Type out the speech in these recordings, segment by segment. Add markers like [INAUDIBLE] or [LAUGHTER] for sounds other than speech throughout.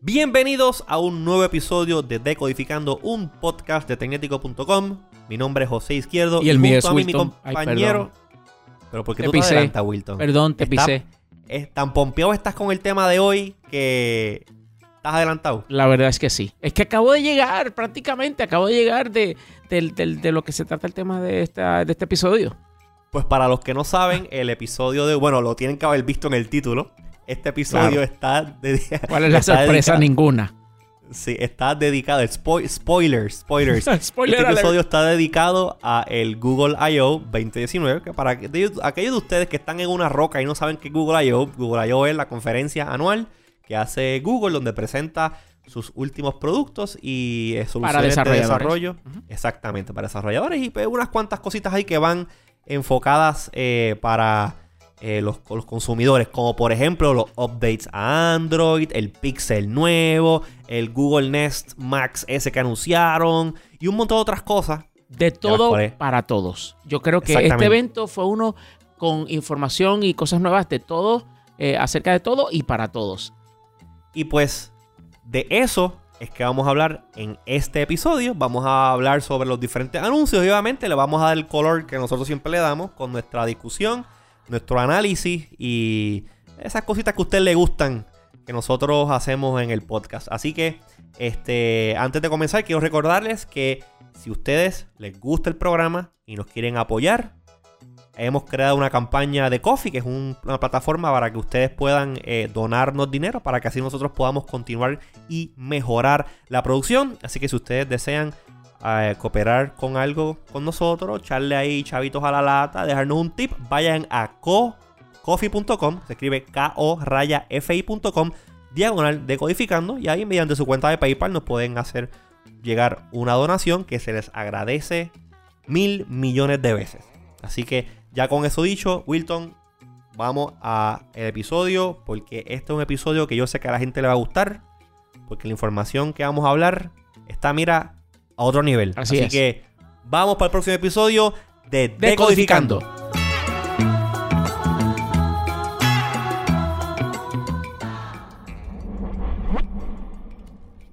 Bienvenidos a un nuevo episodio de Decodificando, un podcast de Tecnético.com. Mi nombre es José Izquierdo Y el mío es junto a mí, mi. Ay, compañero. Pero porque Te tú te pisé. adelantas, Wilton. Perdón, te Está- pisé. Es tan pompeado estás con el tema de hoy que estás adelantado. La verdad es que sí. Es que acabo de llegar, prácticamente, acabo de llegar de, de lo que se trata el tema de, esta, de este episodio. Pues para los que no saben, el episodio de. Bueno, lo tienen que haber visto en el título. Este episodio Claro. está. de- [LAUGHS] ¿Cuál es la sorpresa? dedicado- Ninguna. Sí, está dedicado. Spo- spoilers, spoilers. [LAUGHS] Spoiler este alert. episodio está dedicado a el Google I.O. 2019. Que para aquellos de ustedes que están en una roca y no saben qué es Google I.O., Google I.O. es la conferencia anual que hace Google donde presenta sus últimos productos y eh, soluciones de desarrolladores. desarrollo. Exactamente, para desarrolladores y pues, unas cuantas cositas ahí que van enfocadas eh, para eh, los, los consumidores, como por ejemplo los updates a Android, el Pixel nuevo, el Google Nest Max S que anunciaron y un montón de otras cosas. De todo para todos. Yo creo que este evento fue uno con información y cosas nuevas de todo, eh, acerca de todo y para todos. Y pues de eso es que vamos a hablar en este episodio. Vamos a hablar sobre los diferentes anuncios y obviamente le vamos a dar el color que nosotros siempre le damos con nuestra discusión, nuestro análisis y esas cositas que a usted le gustan que nosotros hacemos en el podcast. Así que este, antes de comenzar quiero recordarles que si ustedes les gusta el programa y nos quieren apoyar, hemos creado una campaña de Coffee, que es un- una plataforma para que ustedes puedan eh, donarnos dinero para que así nosotros podamos continuar y mejorar la producción. Así que si ustedes desean eh, cooperar con algo con nosotros, echarle ahí chavitos a la lata, dejarnos un tip, vayan a co coffee.com, se escribe ko-fi.com, diagonal decodificando, y ahí mediante su cuenta de PayPal nos pueden hacer llegar una donación que se les agradece mil millones de veces. Así que ya con eso dicho, Wilton, vamos a el episodio porque este es un episodio que yo sé que a la gente le va a gustar porque la información que vamos a hablar está, mira, a otro nivel. Así Así, es. que vamos para el próximo episodio de Decodificando. Decodificando.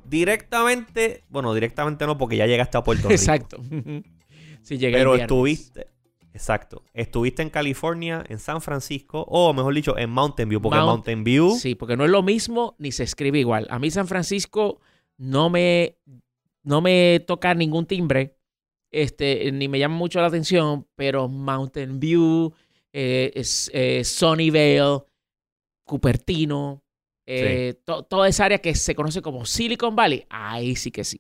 Directamente, bueno, directamente no porque ya llegaste a Puerto [LAUGHS] Rico. Exacto. [LAUGHS] si llega Pero el estuviste, exacto, estuviste en California, en San Francisco, o mejor dicho, en Mountain View, porque Mount- Mountain View, Sí, porque no es lo mismo ni se escribe igual. A mí San Francisco no me, no me toca ningún timbre, este, ni me llama mucho la atención, pero Mountain View, eh, es- eh, Sunnyvale, Cupertino, eh, to- toda esa área que se conoce como Silicon Valley, ahí sí que sí.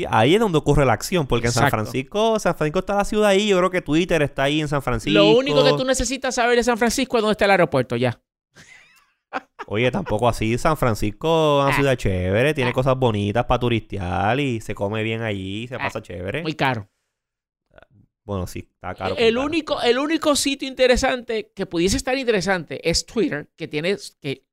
Sí, ahí es donde ocurre la acción, porque en San. Francisco, San Francisco está la ciudad ahí, yo creo que Twitter está ahí en San Francisco. Lo único que tú necesitas saber de San Francisco es dónde está el aeropuerto, ya. Oye, tampoco así, San Francisco es una Ah. ciudad chévere, tiene Ah. cosas bonitas para turistear y se come bien allí, se Ah. pasa chévere. Muy caro. Bueno, sí, está caro. el, único, el único sitio interesante que pudiese estar interesante es Twitter, que tiene que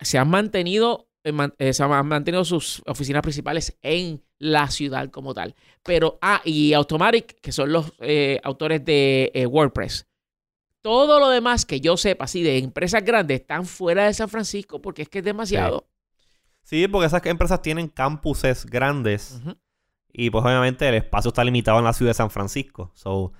se han mantenido eh, eh, se han mantenido sus oficinas principales en la ciudad como tal. Pero, ah, y Automatic, que son los eh, autores de eh, WordPress. Todo lo demás que yo sepa, así de empresas grandes, están fuera de San Francisco porque es que es demasiado. Sí, porque esas empresas tienen campuses grandes y pues obviamente el espacio está limitado en la ciudad de San Francisco. So.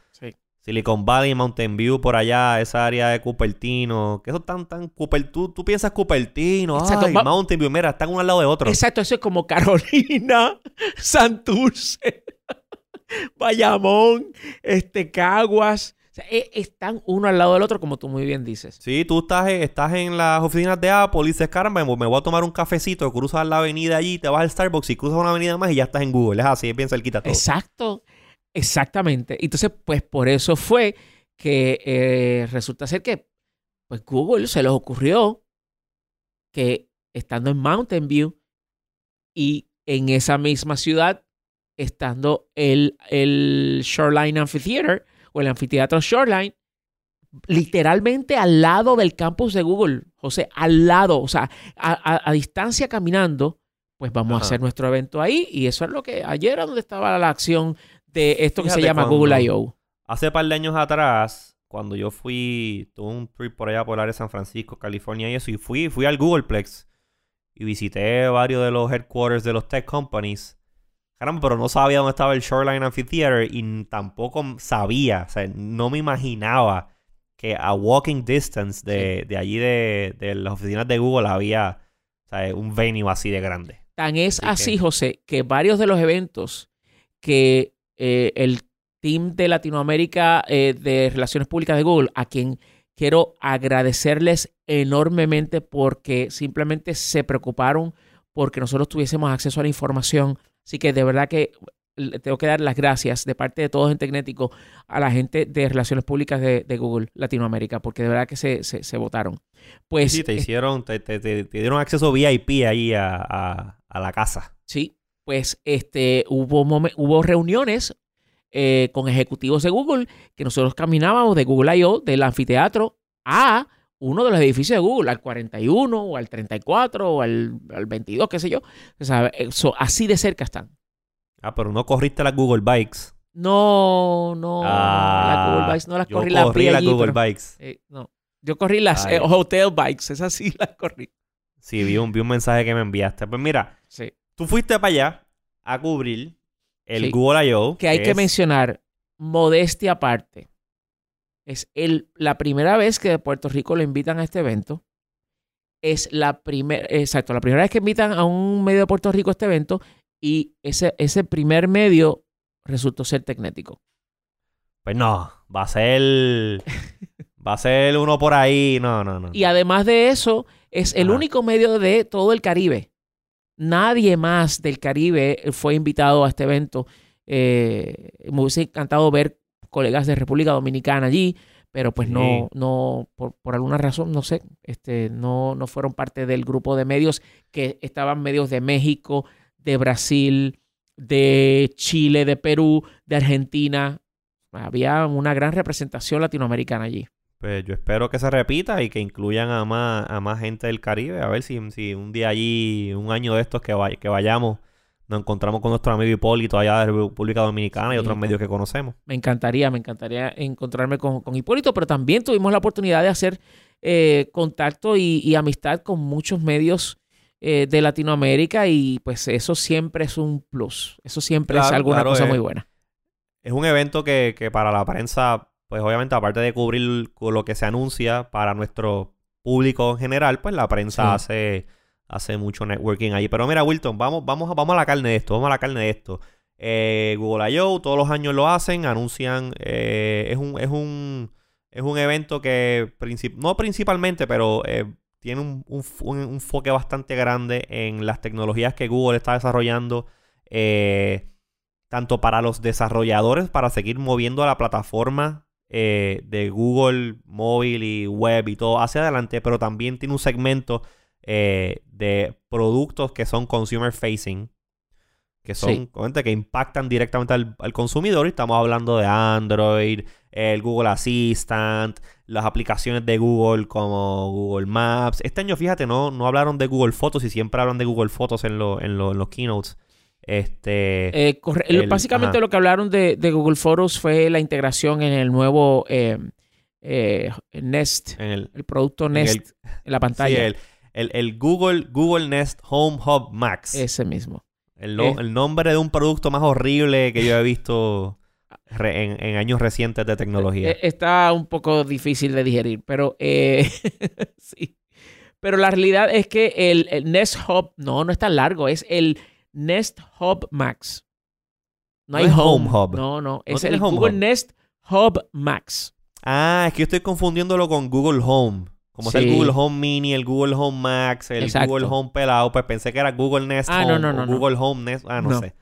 Silicon Valley, Mountain View, por allá, esa área de Cupertino, que eso tan, tan, Cuper, tú, tú piensas Cupertino, Exacto, ay, va- Mountain View, mira, están uno al lado de otro. Exacto, eso es como Carolina, [LAUGHS] Santurce, [LAUGHS] Bayamón, este, Caguas. O sea, e- están uno al lado del otro, como tú muy bien dices. Sí, tú estás, estás en las oficinas de Apple y dices, caramba, me voy a tomar un cafecito, cruzas la avenida allí, te vas al Starbucks y cruzas una avenida más y ya estás en Google. Es así, bien cerquita todo. Exacto, exactamente. Entonces, pues por eso fue que eh, resulta ser que pues Google se les ocurrió que estando en Mountain View y en esa misma ciudad, estando el, el Shoreline Amphitheater o el anfiteatro Shoreline, literalmente al lado del campus de Google, José, al lado, o sea, a, a- a distancia caminando, pues vamos a hacer nuestro evento ahí. Y eso es lo que ayer era donde estaba la acción de esto que se llama Google I.O. Hace par de años atrás, cuando yo fui, tuve un trip por allá por el área de San Francisco, California y eso, y fui, fui al Googleplex y visité varios de los headquarters de los tech companies. Caramba, pero no sabía dónde estaba el Shoreline Amphitheater y tampoco sabía, o sea, no me imaginaba que a walking distance de, de allí de, de las oficinas de Google había o sea, un venue así de grande. Tan es Así así, que- José, que varios de los eventos que eh, el team de Latinoamérica eh, de Relaciones Públicas de Google, a quien quiero agradecerles enormemente porque simplemente se preocuparon porque nosotros tuviésemos acceso a la información. Así que de verdad que le tengo que dar las gracias de parte de todos en Tecnético a la gente de Relaciones Públicas de, de Google Latinoamérica, porque de verdad que se, se, se votaron. Pues Sí, te eh, hicieron, te, te- te- te dieron acceso VIP ahí a, a- a la casa. Sí, pues este, hubo, hubo reuniones eh, con ejecutivos de Google que nosotros caminábamos de Google I.O., del anfiteatro, a uno de los edificios de Google, al 41 o al 34 o al, al 22, qué sé yo. O sea, eso, así de cerca están. Ah, pero no corriste las Google Bikes. No, no, las Google Ah, Bikes no las yo corrí, las corrí Google pero- Bikes. eh, no. Yo corrí las eh, Hotel Bikes, esas sí las corrí. Sí, vi un, vi un mensaje que me enviaste. Pues mira, Sí. Tú fuiste para allá a cubrir el Sí. Google I.O. que hay que es- mencionar, modestia aparte, es el, la primera vez que de Puerto Rico lo invitan a este evento. Es la primera, exacto, la primera vez que invitan a un medio de Puerto Rico a este evento y ese, ese primer medio resultó ser Tecnético. Pues no, va a ser... va a ser uno por ahí. No, no, no. Y además de eso, es el Ajá. único medio de todo el Caribe. Nadie más del Caribe fue invitado a este evento. Eh, me hubiese encantado ver colegas de República Dominicana allí, pero pues Sí. no, no, por, por alguna razón, no sé, este, no, no fueron parte del grupo de medios que estaban medios de México, de Brasil, de Chile, de Perú, de Argentina. Había una gran representación latinoamericana allí. Pues yo espero que se repita y que incluyan a más, a más gente del Caribe. A ver si, si un día allí, un año de estos que, vay- que vayamos, nos encontramos con nuestro amigo Hipólito allá de República Dominicana y otros medios que conocemos. Me encantaría, me encantaría encontrarme con, con Hipólito, pero también tuvimos la oportunidad de hacer eh, contacto y, y amistad con muchos medios eh, de Latinoamérica y pues eso siempre es un plus. Eso siempre es alguna claro, cosa muy buena. Es un evento que, que para la prensa, pues obviamente aparte de cubrir lo que se anuncia para nuestro público en general, pues la prensa Sí. hace, hace mucho networking ahí. Pero mira, Wilton, vamos, vamos, a- vamos a la carne de esto, vamos a la carne de esto. Eh, Google I.O. todos los años lo hacen, anuncian, eh, es un, es un, es un evento que princip- no principalmente, pero eh, tiene un, un, un enfoque bastante grande en las tecnologías que Google está desarrollando. eh, tanto para los desarrolladores, para seguir moviendo la plataforma eh, de Google móvil y web y todo hacia adelante, pero también tiene un segmento eh, de productos que son consumer facing, que son Sí. que impactan directamente al, al consumidor. Y estamos hablando de Android, el Google Assistant, las aplicaciones de Google como Google Maps. Este año, fíjate, no, no hablaron de Google Fotos y siempre hablan de Google Fotos en, lo- en, lo- en los keynotes. Este, Eh, corre- el- básicamente ajá. lo que hablaron de, de Google Photos fue la integración en el nuevo eh, eh, Nest, en el, el producto en Nest el- en la sí, pantalla. el, el- el Google, Google Nest Home Hub Max. Ese mismo. el, no- el nombre de un producto más horrible que yo he visto [LAUGHS] re- en, en años recientes de tecnología. Eh, Está un poco difícil de digerir, pero [LAUGHS] sí. Pero la realidad es que el, el Nest Hub, no, no es tan largo, es el Nest Hub Max. No No hay Home. Home Hub. No, no, es el Home Google Hub. Nest Hub Max. Ah, es que yo estoy confundiéndolo con Google Home. Como es el Sí. Google Home Mini, el Google Home Max, el Exacto. Google Home pelado, pues pensé que era Google Nest Ah, Home no, no, no. Google Home Nest. Ah, no, sé.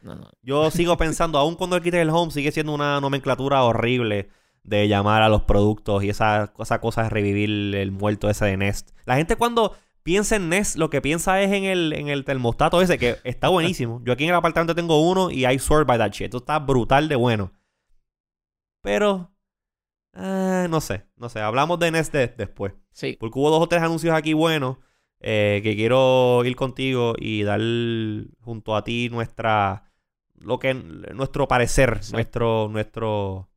Yo [LAUGHS] sigo pensando, aun cuando le quites el Home, sigue siendo una nomenclatura horrible de llamar a los productos y esa, esa cosa de revivir el muerto ese de Nest. La gente cuando piensa en Nest, lo que piensa es en el, en el termostato ese, que está buenísimo. Yo aquí en el apartamento tengo uno y I swear by that shit. Esto está brutal de bueno. Pero, ah, no sé, no sé. Hablamos de Nest de- después. Sí. Porque hubo dos o tres anuncios aquí buenos eh, que quiero ir contigo y dar junto a ti nuestra, lo que nuestro parecer, nuestro, nuestro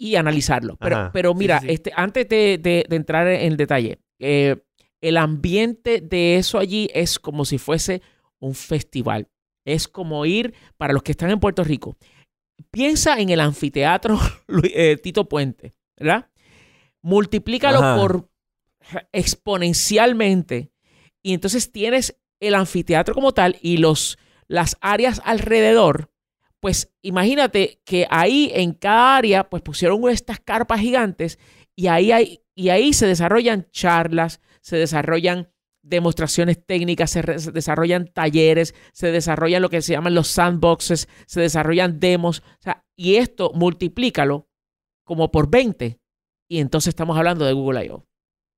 y analizarlo. Pero, Ajá. pero mira, sí, sí. Este, antes de, de- de entrar en el detalle, eh, el ambiente de eso allí es como si fuese un festival. Es como ir, para los que están en Puerto Rico, piensa en el anfiteatro [LAUGHS] eh, Tito Puente, ¿verdad? Multiplícalo Ajá. por exponencialmente y entonces tienes el anfiteatro como tal y los, las áreas alrededor pues imagínate que ahí en cada área pues pusieron estas carpas gigantes y ahí, hay, y ahí se desarrollan charlas, se desarrollan demostraciones técnicas, se, desarrollan talleres, se desarrollan lo que se llaman los sandboxes, se desarrollan demos, o sea, y esto multiplícalo como por 20 y entonces estamos hablando de Google I.O.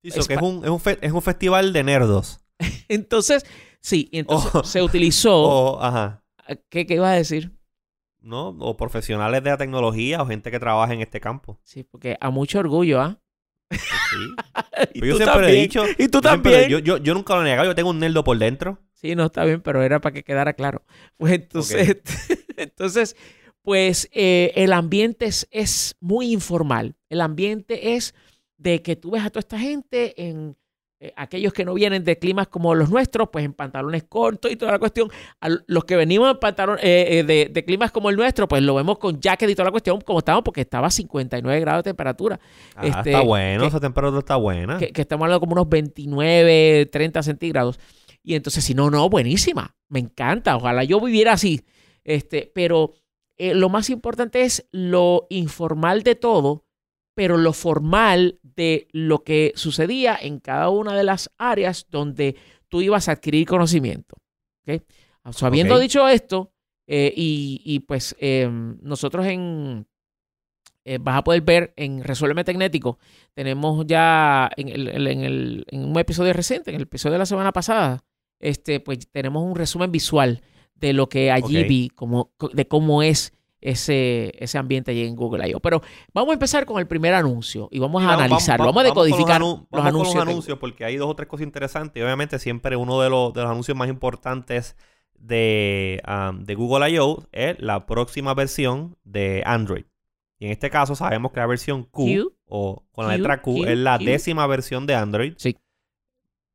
Sí, so Es que es un, es, un fe- es un festival de nerdos. [LAUGHS] Entonces, sí, y entonces Oh. se utilizó, [LAUGHS] O, ajá. ¿qué, ¿qué iba a decir? ¿No? O profesionales de la tecnología o gente que trabaja en este campo. Sí, porque a mucho orgullo, ¿ah? Pues sí. [LAUGHS] Y Pero yo tú siempre he también. dicho. Y tú yo también. Yo, yo, yo nunca lo he negado. Yo tengo un nerdo por dentro. Sí, no está bien, pero era para que quedara claro. Pues entonces, [LAUGHS] entonces pues eh, el ambiente es, es muy informal. El ambiente es de que tú ves a toda esta gente en eh, aquellos que no vienen de climas como los nuestros, pues en pantalones cortos y toda la cuestión. A los que venimos en pantalón, eh, eh, de, de climas como el nuestro, pues lo vemos con jacket y toda la cuestión, como estamos, porque estaba a 59 grados de temperatura. Ah, Este, está bueno. que- Esa temperatura está buena. que, que estamos hablando como unos 29, 30 centígrados. Y entonces, si no, no, buenísima. Me encanta. Ojalá yo viviera así. Este, pero eh, lo más importante es lo informal de todo, pero lo formal de lo que sucedía en cada una de las áreas donde tú ibas a adquirir conocimiento. ¿ok? So, habiendo dicho esto, eh, y, y, pues eh, nosotros en, eh, vas a poder ver en Resuélveme Tecnético, tenemos ya en, el- en, el- en un episodio reciente, en el episodio de la semana pasada, este, pues tenemos un resumen visual de lo que allí vi, como, de cómo es ese, ese ambiente allí en Google I.O. Pero vamos a empezar con el primer anuncio y vamos a Vamos- analizarlo, vamos, a los decodificar anu- los, anuncios. de- anuncios porque hay dos o tres cosas interesantes. Y obviamente siempre uno de los, de los anuncios más importantes de, um, de Google I.O. es la próxima versión de Android. Y en este caso sabemos que la versión Q, Q, o con la letra Q, Q, es la Q. décima versión de Android. Sí.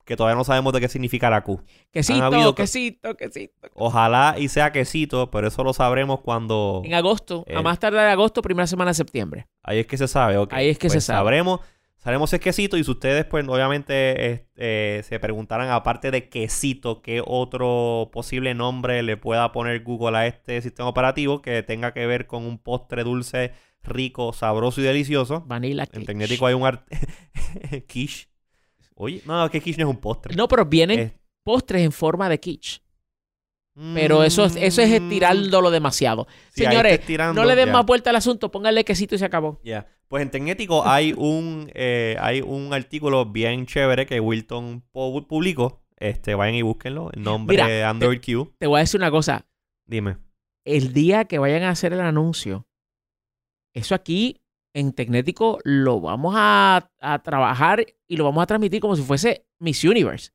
Que todavía no sabemos de qué significa la Q. Quesito, habido- quesito, quesito. Ojalá y sea quesito, pero eso lo sabremos cuando... En agosto, a Eh. más tardar de agosto, primera semana de septiembre. Ahí es que se sabe, ok. Ahí es que Pues se sabe. Sabremos, sabremos si es quesito y si ustedes, pues, obviamente eh, eh, se preguntaran, aparte de quesito, qué otro posible nombre le pueda poner Google a este sistema operativo que tenga que ver con un postre dulce, rico, sabroso y delicioso. Vanilla En cake. Tecnético hay un art... [LAUGHS] quiche. Oye, no, que quiche no es un postre. No, pero vienen Es- postres en forma de quiche. Pero eso, es- eso es Mm, estirándolo demasiado. sí, Señores, no le den más vuelta al asunto, pónganle quesito y se acabó. Ya. Pues en Tecnético hay un, eh, hay un artículo bien chévere que Wilton pu- publicó. Este, vayan y búsquenlo. El nombre Mira, de Android Q. Te voy a decir una cosa. Dime. El día que vayan a hacer el anuncio, eso aquí en Tecnético lo vamos a, a trabajar y lo vamos a transmitir como si fuese Miss Universe.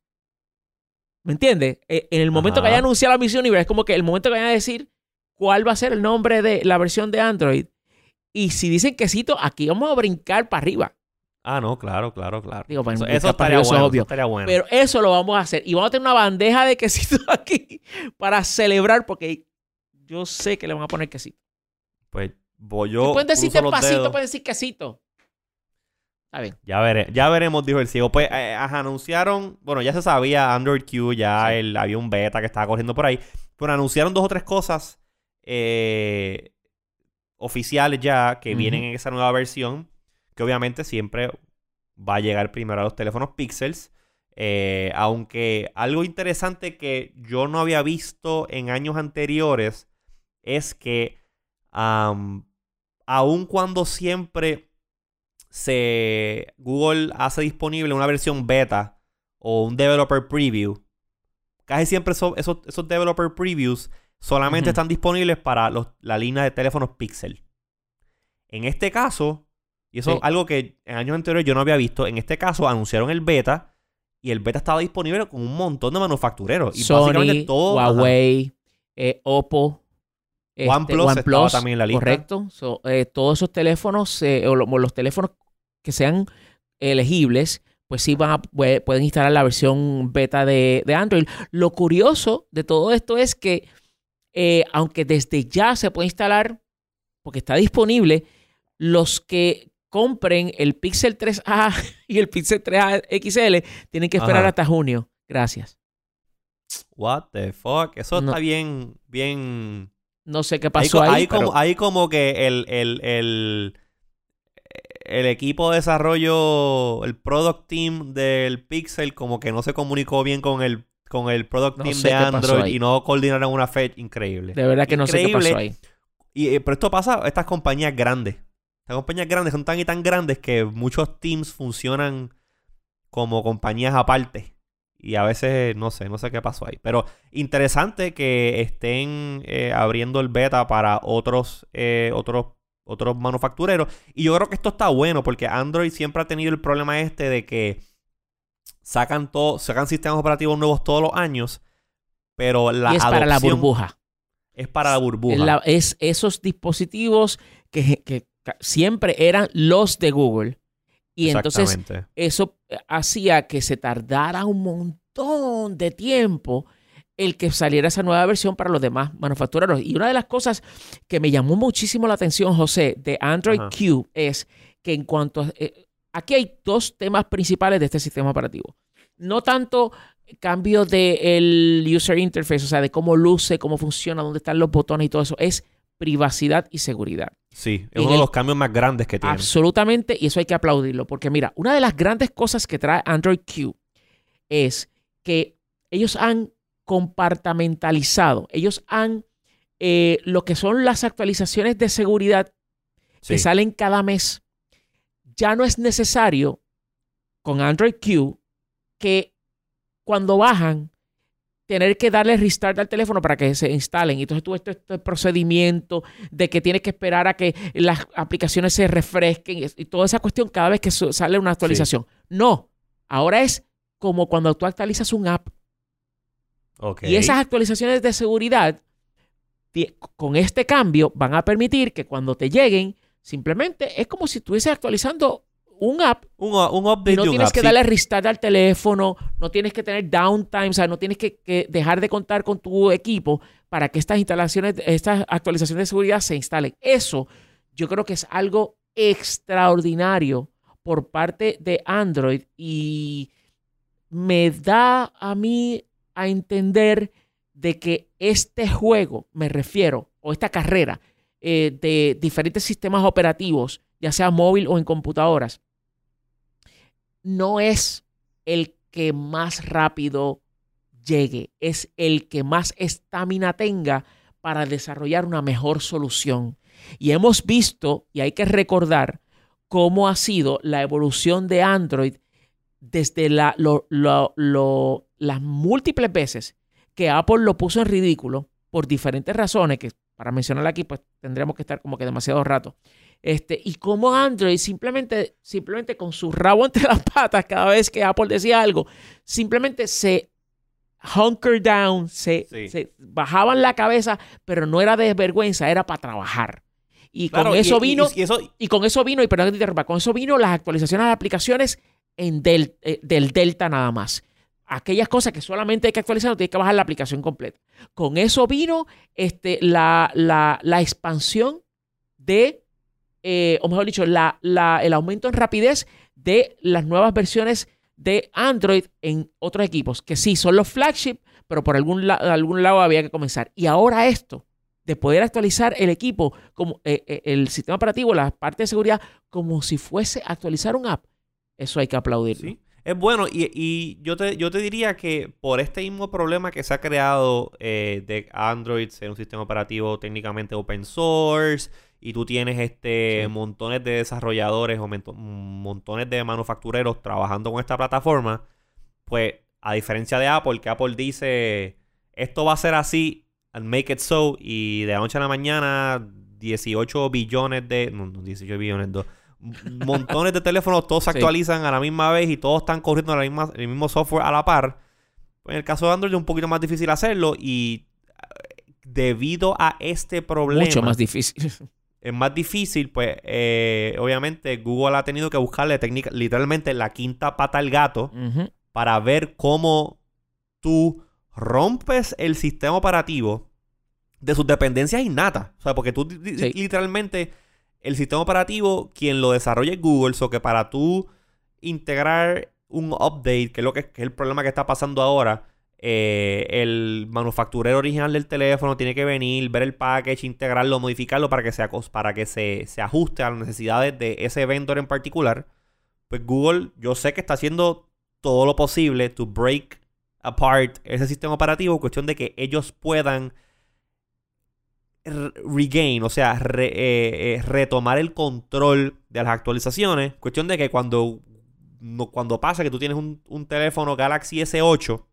¿Me entiendes? Eh, En el momento que haya anunciado la Miss Universe, es como que el momento que vayan a decir cuál va a ser el nombre de la versión de Android. Y si dicen quesito, aquí vamos a brincar para arriba. Ah, no, claro, claro, claro. Digo, eso, estaría eso bueno. obvio. eso estaría bueno. Pero eso lo vamos a hacer. Y vamos a tener una bandeja de quesitos [LAUGHS] aquí para celebrar, porque yo sé que le van a poner quesito. pues yo. pueden decir despacito, dedos. pueden decir quesito. Está bien. Ya, veré, ya veremos, dijo el ciego. Pues eh, ajá, anunciaron, bueno, ya se sabía Android Q, ya Sí. el- había un beta que estaba corriendo por ahí. Pero anunciaron dos o tres cosas eh, oficiales ya que vienen en esa nueva versión. Que obviamente siempre va a llegar primero a los teléfonos Pixels. Eh, aunque algo interesante que yo no había visto en años anteriores es que aun cuando siempre se Google hace disponible una versión beta o un developer preview, casi siempre esos, esos developer previews solamente están disponibles para los- la línea de teléfonos Pixel. En este caso, y eso Sí. es algo que en años anteriores yo no había visto, en este caso anunciaron el beta y el beta estaba disponible con un montón de manufactureros. Y Sony, básicamente todo. Huawei, eh, Oppo, Este, OnePlus estaba también en la lista. Correcto. So, eh, todos esos teléfonos, eh, o, lo- o los teléfonos que sean elegibles, pues sí van a- pueden instalar la versión beta de, de Android. Lo curioso de todo esto es que, eh, aunque desde ya se puede instalar, porque está disponible, los que compren el Pixel 3A [LAUGHS] y el Pixel 3A XL tienen que esperar Ajá. hasta junio. Gracias. What the fuck. Eso No. está bien, bien. No sé qué pasó ahí, pero- como, ahí como que el, el, el, el equipo de desarrollo, el product team del Pixel, como que no se comunicó bien con el, con el product No team de Android y no coordinaron una fecha increíble. de verdad que no sé qué Increíble. pasó ahí. Y, eh, pero esto pasa a estas compañías grandes. Estas compañías grandes son tan y tan grandes que muchos teams funcionan como compañías aparte. Y a veces no sé, no sé qué pasó ahí. Pero interesante que estén eh, abriendo el beta para otros, eh, otros, otros manufactureros. Y yo creo que esto está bueno porque Android siempre ha tenido el problema este de que sacan todo, sacan sistemas operativos nuevos todos los años. Pero la y es para la burbuja. Es para la burbuja. Es, la- es esos dispositivos que, que siempre eran los de Google. Y entonces eso eh, hacía que se tardara un montón de tiempo el que saliera esa nueva versión para los demás manufactureros. Y una de las cosas que me llamó muchísimo la atención, José, de Android Ajá. Q es que en cuanto a... eh, aquí hay dos temas principales de este sistema operativo. No tanto cambio del user interface, o sea, de cómo luce, cómo funciona, dónde están los botones y todo eso, es privacidad y seguridad. Sí, es uno de los cambios más grandes que tiene. Absolutamente, y eso hay que aplaudirlo, porque mira, una de las grandes cosas que trae Android Q es que ellos han compartamentalizado, ellos han eh, lo que son las actualizaciones de seguridad Sí. que salen cada mes, ya no es necesario con Android Q que cuando bajan tener que darle restart al teléfono para que se instalen. Y entonces tú este, este procedimiento de que tienes que esperar a que las aplicaciones se refresquen y, y toda esa cuestión cada vez que sale una actualización. No, ahora es como cuando tú actualizas un app y esas actualizaciones de seguridad con este cambio van a permitir que cuando te lleguen, simplemente es como si estuvieses actualizando un app un, un update y no de un tienes app, que sí. darle restart al teléfono, no tienes que tener downtime, o sea, no tienes que, que dejar de contar con tu equipo para que estas instalaciones, estas actualizaciones de seguridad se instalen. Eso yo creo que es algo extraordinario por parte de Android y me da a mí a entender de que este juego, me refiero, o esta carrera eh, de diferentes sistemas operativos, ya sea móvil o en computadoras, no es el que más rápido llegue, es el que más estamina tenga para desarrollar una mejor solución. Y hemos visto, y hay que recordar, cómo ha sido la evolución de Android desde las múltiples veces que Apple lo puso en ridículo por diferentes razones, que para mencionar aquí, pues tendríamos que estar como que demasiado rato. Este, y cómo Android simplemente, simplemente con su rabo [LAUGHS] entre las patas, cada vez que Apple decía algo, simplemente se hunker down, se, Sí. se bajaban la cabeza, pero no era de vergüenza, era para trabajar. Y Claro, con eso y- vino, y eso, y con eso vino, y perdón que te interrumpa, con eso vino las actualizaciones de aplicaciones en del, eh, del Delta nada más. Aquellas cosas que solamente hay que actualizar, no tienes que bajar la aplicación completa. Con eso vino este, la, la- la expansión de, eh, o mejor dicho, la, la- el aumento en rapidez de las nuevas versiones de Android en otros equipos, que sí, son los flagship, pero por algún, la- algún lado había que comenzar. Y ahora esto, de poder actualizar el equipo, como eh, eh, el sistema operativo, la parte de seguridad, como si fuese actualizar un app, eso hay que aplaudirlo. Es bueno, y, y yo, te, yo te diría que por este mismo problema que se ha creado de Android ser un sistema operativo técnicamente open source, y tú tienes este Sí. montones de desarrolladores o montones de manufactureros trabajando con esta plataforma, pues a diferencia de Apple, que Apple dice esto va a ser así, and make it so, y de la noche a la mañana 18 billones de, no, no, 18 billones, dos, montones de teléfonos, todos se [LAUGHS] Sí. actualizan a la misma vez y todos están corriendo la misma- el mismo software a la par. Pues en el caso de Android es un poquito más difícil hacerlo y eh, debido a este problema. Mucho más difícil. [LAUGHS] Es más difícil, pues eh, obviamente Google ha tenido que buscarle técnica, literalmente la quinta pata al gato para ver cómo tú rompes el sistema operativo de sus dependencias innatas. O sea, porque tú Sí. literalmente el sistema operativo, quien lo desarrolla es Google, so que para tú integrar un update, que es lo que, que es el problema que está pasando ahora, eh, el manufacturero original del teléfono tiene que venir, ver el package, integrarlo, modificarlo para que, se, acos- para que se, se ajuste a las necesidades de ese vendor en particular. Pues Google, yo sé que está haciendo todo lo posible to break apart ese sistema operativo, cuestión de que ellos puedan re- regain, o sea, eh, eh, retomar el control de las actualizaciones. Cuestión de que cuando, no- cuando pasa que tú tienes un, un teléfono Galaxy S8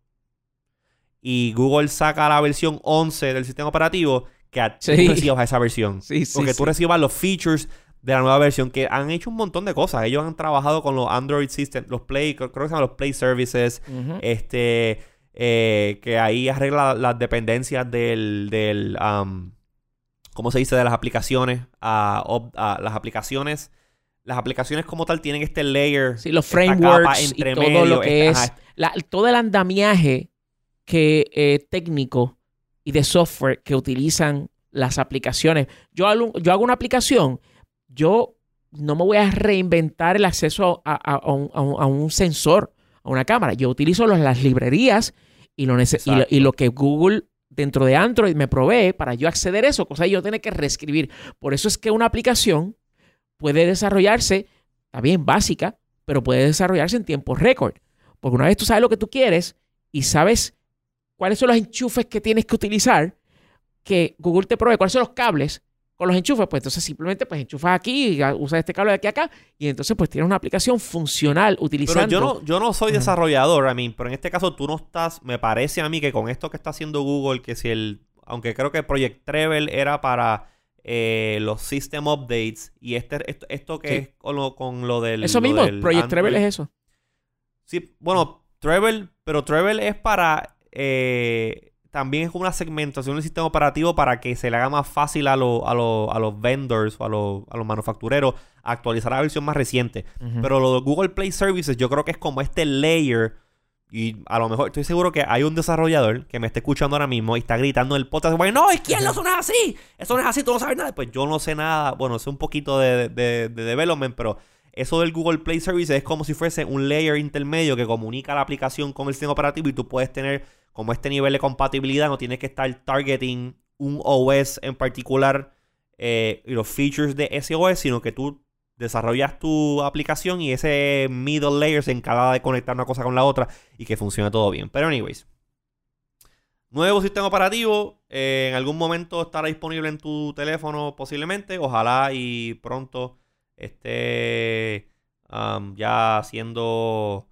y Google saca la versión 11 del sistema operativo, que a- tú Sí. recibas esa versión. Sí, sí, Porque tú sí. recibas los features de la nueva versión que han hecho un montón de cosas. Ellos han trabajado con los Android System, los Play, creo que se llaman los Play Services, este, eh, que ahí arregla las dependencias del, del um, ¿cómo se dice? De las aplicaciones, a, las aplicaciones, las aplicaciones como tal tienen este layer, Sí, los capa frameworks y todo medio, lo que esta- es, la- todo el andamiaje que eh, técnico y de software que utilizan las aplicaciones. Yo hago, yo hago una aplicación, yo no me voy a reinventar el acceso a, a- a un, a sensor, a una cámara. Yo utilizo los- las librerías y lo, y lo que Google dentro de Android me provee para yo acceder a eso, cosa que yo tengo que reescribir. Por eso es que una aplicación puede desarrollarse, está bien, básica, pero puede desarrollarse en tiempo récord. Porque una vez tú sabes lo que tú quieres y sabes cuáles son los enchufes que tienes que utilizar, que Google te provee, cuáles son los cables con los enchufes, pues entonces simplemente pues enchufas aquí, y usas este cable de aquí a acá, y entonces pues tienes una aplicación funcional utilizando. Pero yo no, yo no soy desarrollador, I mean, pero en este caso tú no estás, me parece a mí que con esto que está haciendo Google, que si el, aunque creo que Project Treble era para eh, los system updates y este, esto, esto que Sí. es con lo, con lo del... Eso mismo, Project Treble Android. es eso. Sí, bueno, Treble, pero Treble es para. Eh, también es como una segmentación del sistema operativo para que se le haga más fácil a, lo- a, lo- a los vendors o a, lo- a los manufactureros actualizar la versión más reciente. Pero lo de Google Play Services, yo creo que es como este layer. Y a lo mejor estoy seguro que hay un desarrollador que me está escuchando ahora mismo y está gritando en el podcast. "Bueno, no, es que eso no es así. Eso no es así, tú no sabes nada. Pues yo no sé nada. Bueno, sé un poquito de, de, de development, pero eso del Google Play Services es como si fuese un layer intermedio que comunica la aplicación con el sistema operativo y tú puedes tener como este nivel de compatibilidad. No tienes que estar targeting un OS en particular eh, y los features de ese OS, sino que tú desarrollas tu aplicación y ese middle layer se encarga de conectar una cosa con la otra y que funcione todo bien. Pero anyways. Nuevo sistema operativo. eh, en algún momento estará disponible en tu teléfono posiblemente. Ojalá y pronto esté um, ya siendo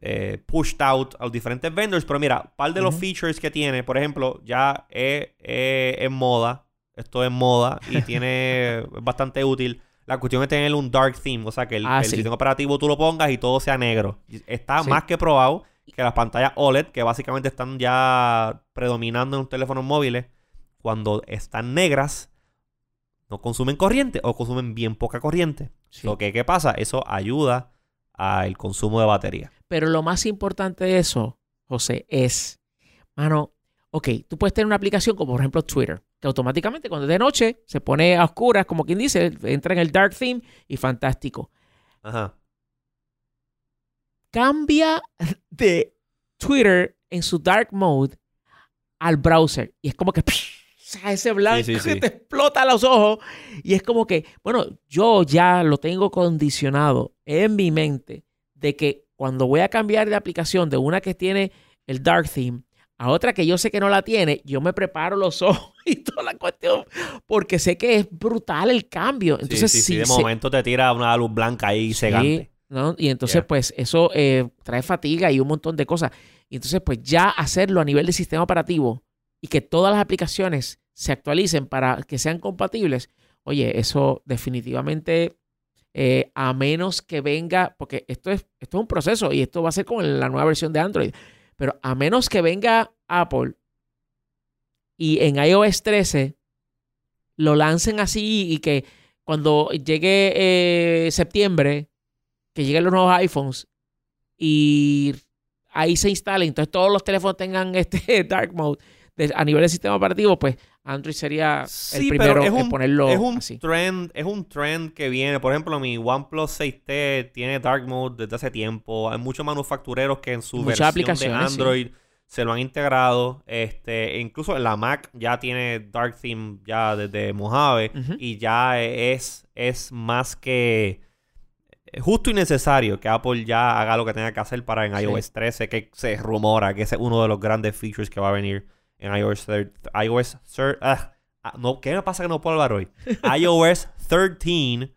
eh, pushed out a los diferentes vendors. Pero mira, un par de los features que tiene, por ejemplo, ya es moda. Esto es moda y [LAUGHS] tiene es bastante útil. La cuestión es tener un dark theme, o sea que el, Ah, el sí. sistema operativo tú lo pongas y todo sea negro. Está Sí. más que probado que las pantallas OLED, que básicamente están ya predominando en los teléfonos móviles, cuando están negras, no consumen corriente o consumen bien poca corriente. Sí. Lo que, ¿Qué pasa? Eso ayuda al consumo de batería. Pero lo más importante de eso, José, es, mano, ok, tú puedes tener una aplicación como por ejemplo Twitter, que automáticamente cuando es de noche se pone a oscuras, como quien dice, entra en el dark theme y fantástico. Ajá. Cambia de Twitter en su dark mode al browser y es como que sea, ese blanco Sí, sí, sí. que te explota los ojos y es como que, bueno, yo ya lo tengo condicionado en mi mente de que cuando voy a cambiar de aplicación de una que tiene el dark theme a otra que yo sé que no la tiene, yo me preparo los [LAUGHS] ojos y toda la cuestión porque sé que es brutal el cambio. Entonces, sí, de se- momento te tira una luz blanca ahí cegante. ¿no? Y entonces, Yeah. pues, eso eh, trae fatiga y un montón de cosas. Y entonces, pues, ya hacerlo a nivel de sistema operativo y que todas las aplicaciones se actualicen para que sean compatibles, oye, eso definitivamente, eh, a menos que venga, porque esto es, esto es un proceso y esto va a ser con la nueva versión de Android, pero a menos que venga Apple y en iOS 13 lo lancen así y que cuando llegue eh, septiembre, que lleguen los nuevos iPhones y ahí se instale, entonces todos los teléfonos tengan este [LAUGHS] dark mode a nivel de sistema operativo, pues Android sería el primero en ponerlo es un así. Trend, es un trend que viene. Por ejemplo, mi OnePlus 6T tiene Dark Mode desde hace tiempo. Hay muchos manufactureros que en su versión de Android se lo han integrado. Este, incluso la Mac ya tiene Dark Theme ya desde Mojave. Y ya es, es más que justo y necesario que Apple ya haga lo que tenga que hacer para en iOS 13, que se rumora que ese es uno de los grandes features que va a venir en iOS, iOS ah, ah, no, ¿Qué me pasa que no puedo hablar hoy? [LAUGHS] iOS 13,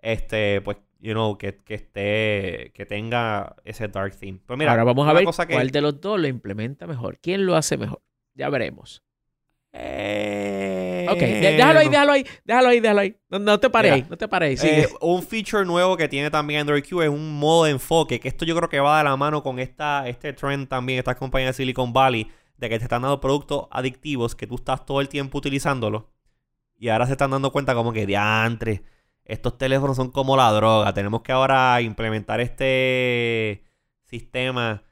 este, pues, you know, que, que esté, que tenga ese dark theme. Pues mira, ahora vamos a ver cuál de los dos lo implementa mejor. ¿Quién lo hace mejor? Ya veremos. Eh, ok, déjalo ahí, déjalo ahí, déjalo ahí, déjalo ahí. No, te paréis, no te paréis. Eh, un feature nuevo que tiene también Android Q es un modo de enfoque, que esto yo creo que va de la mano con esta, este trend también, esta compañía de Silicon Valley, de que te están dando productos adictivos que tú estás todo el tiempo utilizándolos y ahora se están dando cuenta como que diantre, estos teléfonos son como la droga, tenemos que ahora implementar este sistema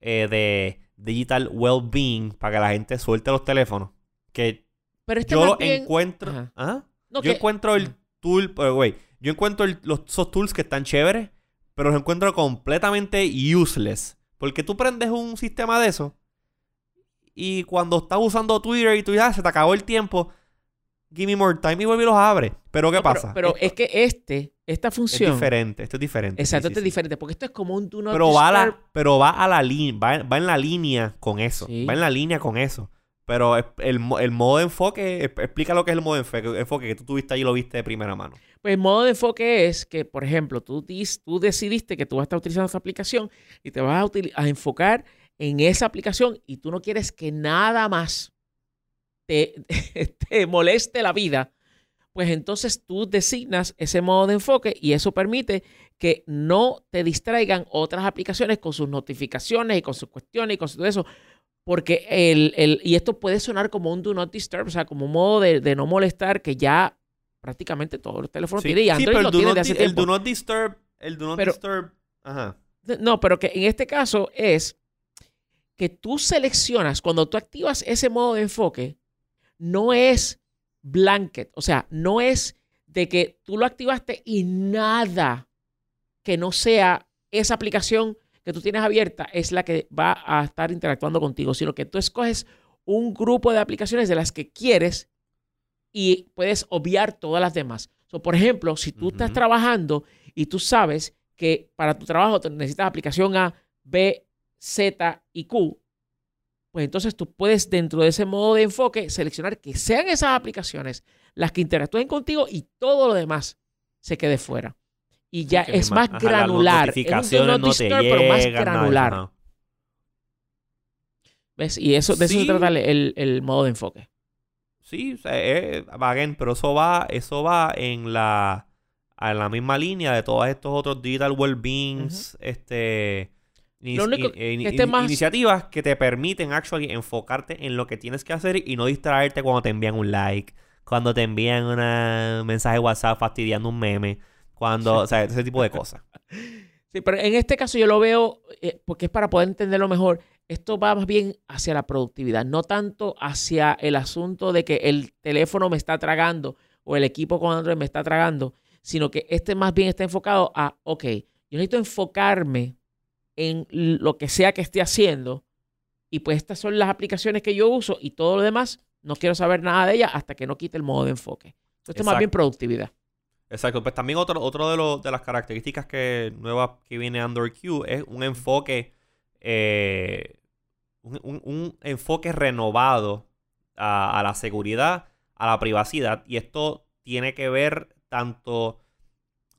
eh, de digital well-being para que la gente suelte los teléfonos. Que Pero este yo encuentro... yo encuentro el tool, güey, yo encuentro los, esos tools que están chéveres, pero los encuentro completamente useless. Porque tú prendes un sistema de eso y cuando estás usando Twitter y tú ya se te acabó el tiempo, give me more time y vuelve y los abre. Pero ¿qué pasa? Pero, es que este, esta función. Es diferente, esto es diferente. Exacto, esto es diferente. Porque esto es como un do pero va, a la, pero va a la línea, va, en la línea con eso. Va en la línea con eso. Pero el, el, modo de enfoque, explica lo que es el modo de enfoque, enfoque que tú tuviste ahí y lo viste de primera mano. Pues el modo de enfoque es que, por ejemplo, tú, tú decidiste que tú vas a estar utilizando esa aplicación y te vas a, a enfocar en esa aplicación y tú no quieres que nada más te, [LAUGHS] te moleste la vida, pues entonces tú designas ese modo de enfoque y eso permite que no te distraigan otras aplicaciones con sus notificaciones y con sus cuestiones y con todo eso. Porque el, el, y esto puede sonar como un do not disturb, o sea, como un modo de, no molestar que ya prácticamente todos los teléfonos tienen y Android lo tiene de hace tiempo. El do not disturb, el do not disturb, ajá. No, pero que en este caso es que tú seleccionas, cuando tú activas ese modo de enfoque, no es blanket, o sea, no es de que tú lo activaste y nada que no sea esa aplicación que tú tienes abierta es la que va a estar interactuando contigo, sino que tú escoges un grupo de aplicaciones de las que quieres y puedes obviar todas las demás. por ejemplo, si tú estás trabajando y tú sabes que para tu trabajo necesitas aplicación A, B, Z y Q, pues entonces tú puedes dentro de ese modo de enfoque seleccionar que sean esas aplicaciones las que interactúen contigo y todo lo demás se quede fuera. Y ya es más, granular. Es un no pero más granular. ¿Ves? Y eso, de eso se trata el, modo de enfoque. Sí, es, pero eso va, eso va en la, en la misma línea de todos estos otros digital well-beings, este iniciativas que te permiten actually enfocarte en lo que tienes que hacer y no distraerte cuando te envían un like, cuando te envían un mensaje WhatsApp fastidiando un meme, cuando, o sea, ese tipo de cosas. [LAUGHS] Sí, pero en este caso yo lo veo, eh, porque es para poder entenderlo mejor, esto va más bien hacia la productividad, no tanto hacia el asunto de que el teléfono me está tragando o el equipo con Android me está tragando, sino que este más bien está enfocado a, ok, yo necesito enfocarme en lo que sea que esté haciendo. Y pues estas son las aplicaciones que yo uso y todo lo demás no quiero saber nada de ellas hasta que no quite el modo de enfoque. Esto es más bien productividad. Exacto. Pues también otro, otro de, de las características que nuevas que viene Android Q es un enfoque, eh, un, enfoque renovado a, a la seguridad, a la privacidad. Y esto tiene que ver tanto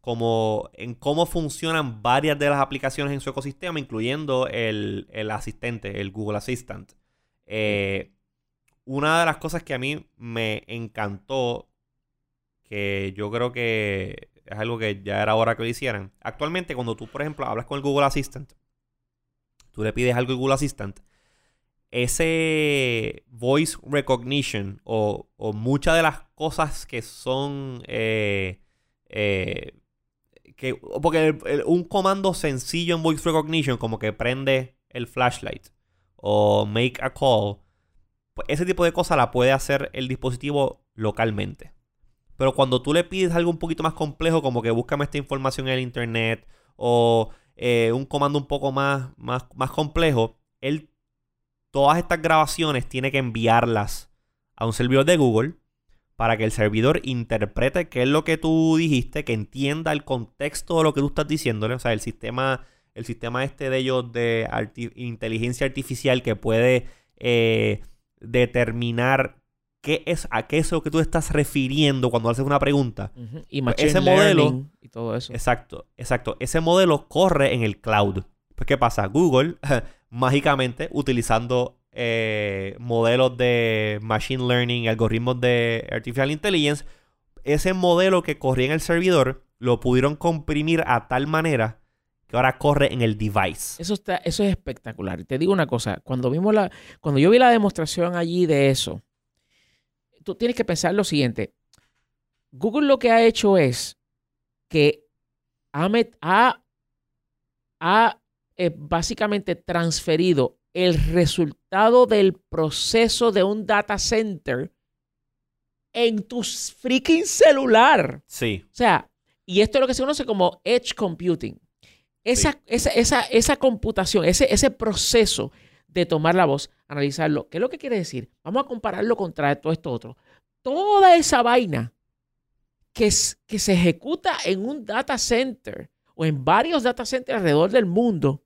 como en cómo funcionan varias de las aplicaciones en su ecosistema, incluyendo el, asistente, el Google Assistant. Eh, una de las cosas que a mí me encantó, que yo creo que es algo que ya era hora que lo hicieran. Actualmente, cuando tú, por ejemplo, hablas con el Google Assistant, tú le pides algo al Google Assistant, ese voice recognition o, o muchas de las cosas que son eh, eh, que porque un comando sencillo en voice recognition como que prende el flashlight o make a call pues ese tipo de cosas la puede hacer el dispositivo localmente. Pero cuando tú le pides algo un poquito más complejo como que búscame esta información en el internet o eh, un comando un poco más, más, más complejo él todas estas grabaciones tiene que enviarlas a un servidor de Google para que el servidor interprete qué es lo que tú dijiste, que entienda el contexto de lo que tú estás diciéndole. O sea, el sistema, el sistema este de ellos de inteligencia artificial que puede eh, determinar qué es, a qué es lo que tú estás refiriendo cuando haces una pregunta. Y pues ese modelo y todo eso. Exacto, exacto. Ese modelo corre en el cloud. Pues, ¿qué pasa? Google [LAUGHS] mágicamente utilizando eh, modelos de machine learning, algoritmos de artificial intelligence, ese modelo que corría en el servidor lo pudieron comprimir a tal manera que ahora corre en el device. Eso está, eso es espectacular. Te digo una cosa, cuando vimos la, cuando yo vi la demostración allí de eso, tú tienes que pensar lo siguiente. Google lo que ha hecho es que ha, ha, ha eh, básicamente transferido el resultado del proceso de un data center en tu freaking celular. Sí. O sea, y esto es lo que se conoce como edge computing. Esa, esa, esa, computación, ese, ese proceso de tomar la voz, analizarlo, ¿qué es lo que quiere decir? Vamos a compararlo contra todo esto otro. Toda esa vaina que, que se ejecuta en un data center o en varios data centers alrededor del mundo,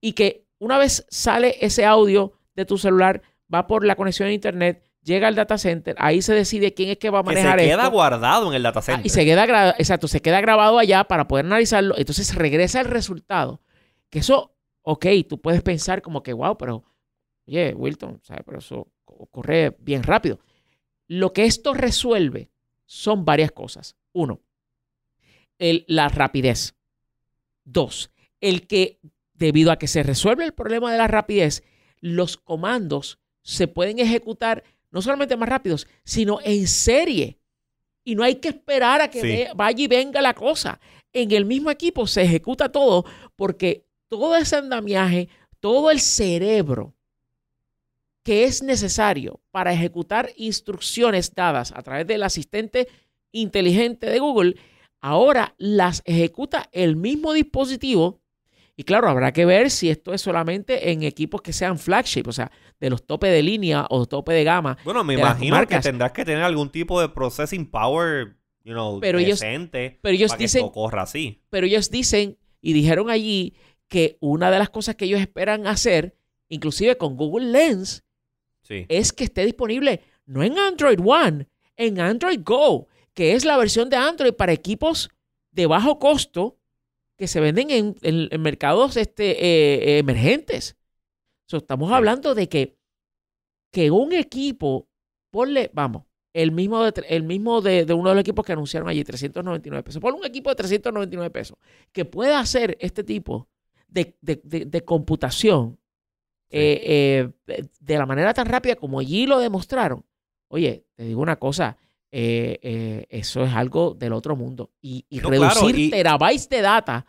y que una vez sale ese audio de tu celular, va por la conexión a internet, llega al data center, ahí se decide quién es que va a manejar que se queda guardado en el data ah, center. y se queda, exacto, se queda grabado allá para poder analizarlo. Entonces regresa el resultado. Que eso, ok, tú puedes pensar como que, wow, pero, oye, Wilton, ¿sabes? Pero eso ocurre bien rápido. Lo que esto resuelve son varias cosas. Uno, el, la rapidez. Dos, el que debido a que se resuelve el problema de la rapidez, los comandos se pueden ejecutar no solamente más rápidos, sino en serie. Y no hay que esperar a que vaya y venga la cosa. En el mismo equipo se ejecuta todo porque todo ese andamiaje, todo el cerebro que es necesario para ejecutar instrucciones dadas a través del asistente inteligente de Google, ahora las ejecuta el mismo dispositivo y claro, habrá que ver si esto es solamente en equipos que sean flagship, o sea, de los tope de línea o tope de gama. Bueno, me imagino que tendrás que tener algún tipo de processing power, you know, pero decente pero ellos para dicen, que esto corra así. Pero ellos dicen y dijeron allí que una de las cosas que ellos esperan hacer, inclusive con Google Lens, es que esté disponible no en Android One, en Android Go, que es la versión de Android para equipos de bajo costo que se venden en, mercados este, eh, emergentes. estamos hablando de que, que un equipo, ponle, vamos, el mismo, de, el mismo de, uno de los equipos que anunciaron allí, 399 pesos. Ponle un equipo de 399 pesos que pueda hacer este tipo de, computación eh, eh, de la manera tan rápida como allí lo demostraron. Oye, te digo una cosa, eh, eh, eso es algo del otro mundo. Y, reducir terabytes de data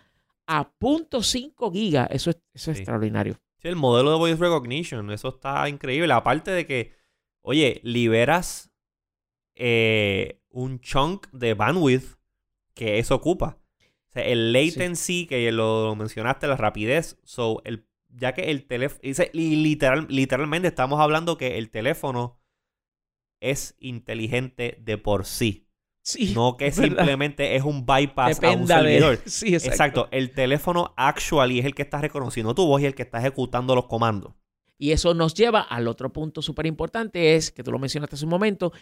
a .5 gigas, eso es, eso es extraordinario. Sí, el modelo de voice recognition, eso está increíble. Aparte de que, oye, liberas eh, un chunk de bandwidth que eso ocupa. O sea, el latency, que lo mencionaste, la rapidez. So, el, ya que el teléfono. Literal, literalmente estamos hablando que el teléfono es inteligente de por sí. Sí, no que simplemente es un bypass a un servidor. [LAUGHS] Sí, exacto. El teléfono actually es el que está reconociendo tu voz y el que está ejecutando los comandos. Y eso nos lleva al otro punto súper importante, es que tú lo mencionaste hace un momento,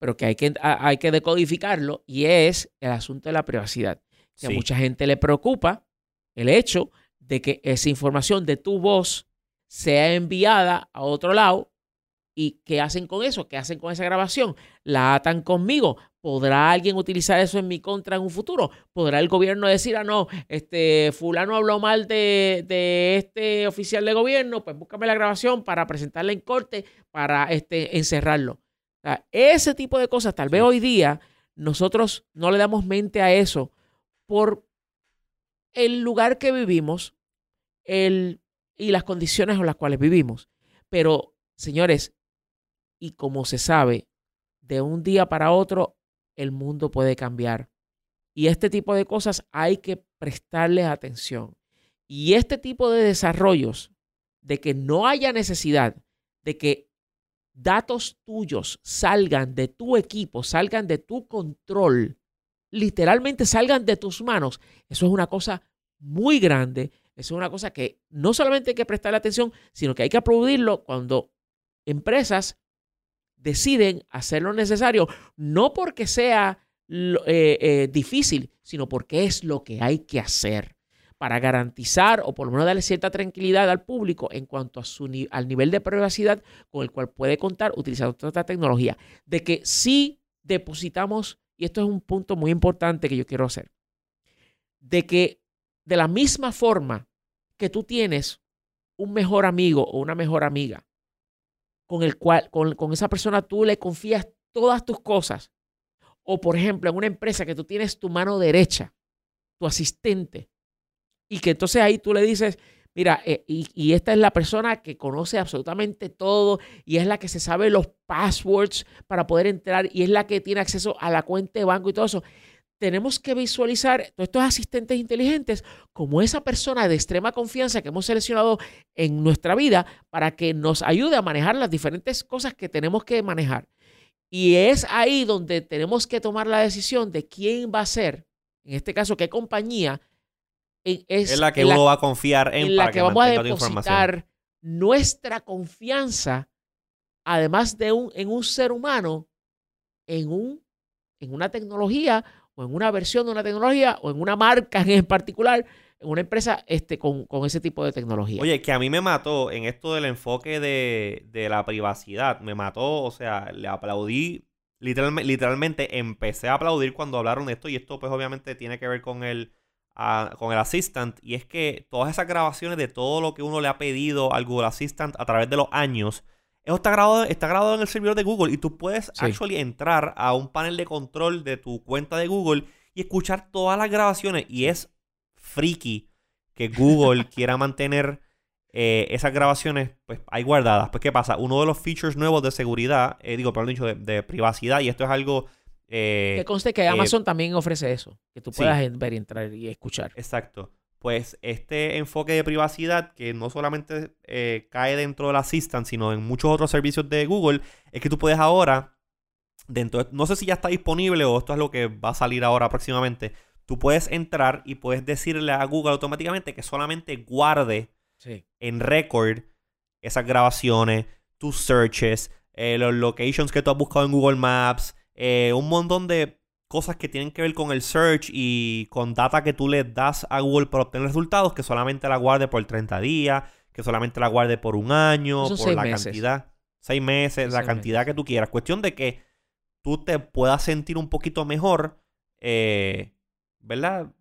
pero que hay que, hay que decodificarlo, y es el asunto de la privacidad. Que a mucha gente le preocupa el hecho de que esa información de tu voz sea enviada a otro lado ¿Y qué hacen con eso? ¿Qué hacen con esa grabación? La atan conmigo. ¿Podrá alguien utilizar eso en mi contra en un futuro? ¿Podrá el gobierno decir, ah, no, este fulano habló mal de, de este oficial de gobierno, pues búscame la grabación para presentarla en corte, para este, encerrarlo? ese tipo de cosas, tal vez hoy día nosotros no le damos mente a eso por el lugar que vivimos el, y las condiciones en las cuales vivimos. Pero, señores, y como se sabe, de un día para otro el mundo puede cambiar. Y este tipo de cosas hay que prestarles atención. Y este tipo de desarrollos, de que no haya necesidad de que datos tuyos salgan de tu equipo, salgan de tu control, literalmente salgan de tus manos, eso es una cosa muy grande. Eso es una cosa que no solamente hay que prestarle atención, sino que hay que aplaudirlo cuando empresas deciden hacer lo necesario, no porque sea eh, eh, difícil, sino porque es lo que hay que hacer para garantizar o por lo menos darle cierta tranquilidad al público en cuanto a su, al nivel de privacidad con el cual puede contar utilizando toda esta tecnología. De que si depositamos, y esto es un punto muy importante que yo quiero hacer, de que de la misma forma que tú tienes un mejor amigo o una mejor amiga con el cual, con, esa persona tú le confías todas tus cosas. O por ejemplo, en una empresa que tú tienes tu mano derecha, tu asistente, y que entonces ahí tú le dices, mira, eh, y, y, esta es la persona que conoce absolutamente todo y es la que se sabe los passwords para poder entrar y es la que tiene acceso a la cuenta de banco y todo eso. Tenemos que visualizar todos estos asistentes inteligentes como esa persona de extrema confianza que hemos seleccionado en nuestra vida para que nos ayude a manejar las diferentes cosas que tenemos que manejar. Y es ahí donde tenemos que tomar la decisión de quién va a ser, en este caso, qué compañía es, la que uno va a confiar en, en la que, vamos a depositar nuestra confianza, además de un, en un ser humano, en, un, en una tecnología o en una versión de una tecnología o en una marca en particular, en una empresa este, con, ese tipo de tecnología. Oye, que a mí me mató en esto del enfoque de, de la privacidad, me mató, o sea, le aplaudí, literalmente, literalmente empecé a aplaudir cuando hablaron de esto y esto pues obviamente tiene que ver con el con el Assistant y es que todas esas grabaciones de todo lo que uno le ha pedido al Google Assistant a través de los años, eso está grabado, está grabado en el servidor de Google y tú puedes actually entrar a un panel de control de tu cuenta de Google y escuchar todas las grabaciones y es freaky que Google [LAUGHS] quiera mantener eh, esas grabaciones pues ahí guardadas. Pues ¿qué pasa? Uno de los features nuevos de seguridad, eh, digo, perdón, dicho, de privacidad y esto es algo eh, que conste que eh, Amazon también ofrece eso, que tú puedas ver y entrar y escuchar. Exacto. Pues este enfoque de privacidad que no solamente eh, cae dentro del Assistant, sino en muchos otros servicios de Google, es que tú puedes ahora, dentro no sé si ya está disponible o esto es lo que va a salir ahora próximamente, tú puedes entrar y puedes decirle a Google automáticamente que solamente guarde en record esas grabaciones, tus searches, los locations que tú has buscado en Google Maps, eh, un montón de cosas que tienen que ver con el search y con data que tú le das a Google para obtener resultados, que solamente la guarde por 30 días, que solamente la guarde por un año, por la cantidad, seis meses, la cantidad que tú quieras. Cuestión de que tú te puedas sentir un poquito mejor, eh, ¿verdad?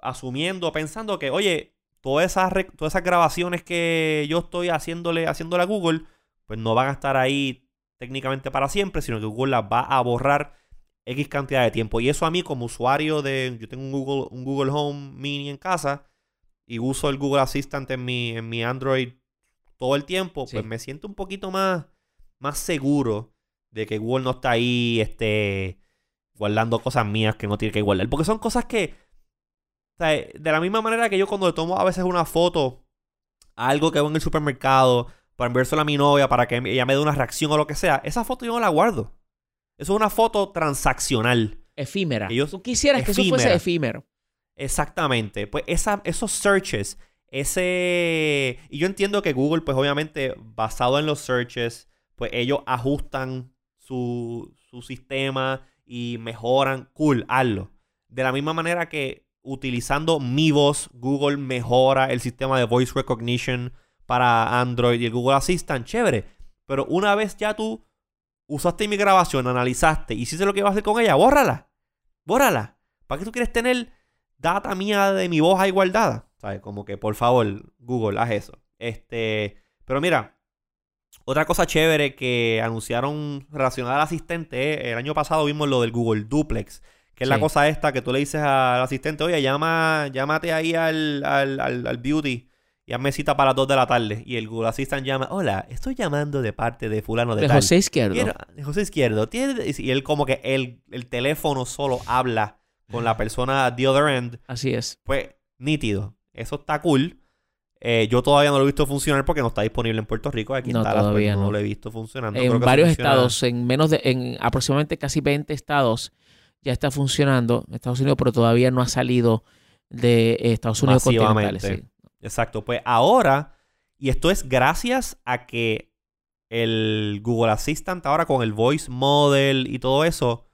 Asumiendo, pensando que, oye, todas esas, todas esas grabaciones que yo estoy haciéndole, haciéndole a Google, pues no van a estar ahí técnicamente para siempre, sino que Google las va a borrar X cantidad de tiempo. Y eso a mí como usuario de... Yo tengo un Google, un Google Home Mini en casa y uso el Google Assistant en mi, en mi Android todo el tiempo, pues me siento un poquito más, más seguro de que Google no está ahí este, guardando cosas mías que no tiene que guardar. Porque son cosas que... de la misma manera que yo cuando le tomo a veces una foto a algo que veo en el supermercado para enviársela a mi novia para que ella me dé una reacción o lo que sea, esa foto yo no la guardo. Eso es una foto transaccional. Efímera. Que Tú quisieras que eso fuese efímero. Exactamente. Pues esa, esos searches, ese... Y yo entiendo que Google, pues obviamente, basado en los searches, pues ellos ajustan su, su sistema y mejoran. Cool, hazlo. De la misma manera que utilizando mi voz, Google mejora el sistema de voice recognition para Android y el Google Assistant, chévere. Pero una vez ya tú usaste mi grabación, analizaste, hiciste lo que ibas a hacer con ella, bórrala. Bórrala. ¿Para qué tú quieres tener data mía de mi voz ahí guardada? ¿Sabes? Como que por favor, Google, haz eso. Este, pero mira, otra cosa chévere que anunciaron relacionada al asistente, eh, el año pasado vimos lo del Google Duplex, que es la cosa esta que tú le dices al asistente, oye, llama, llámate ahí al, al, al, al beauty y hazme cita para las 2 de la tarde. Y el Google Assistant llama, hola, estoy llamando de parte de fulano de, De tal. José Izquierdo. Quiero- de José Izquierdo. tiene- Y él como que el, el teléfono solo habla con la persona the other end. Así es. Pues nítido. Eso está cool. Eh, yo todavía no lo he visto funcionar porque no está disponible en Puerto Rico. Aquí No, Dallas, pues, todavía no no. lo he visto funcionando. En varios funciona- estados, en menos de, en aproximadamente casi 20 estados, ya está funcionando en Estados Unidos, pero todavía no ha salido de Estados Unidos continentales. sí. Exacto. Pues ahora, y esto es gracias a que el Google Assistant ahora con el Voice Model y todo eso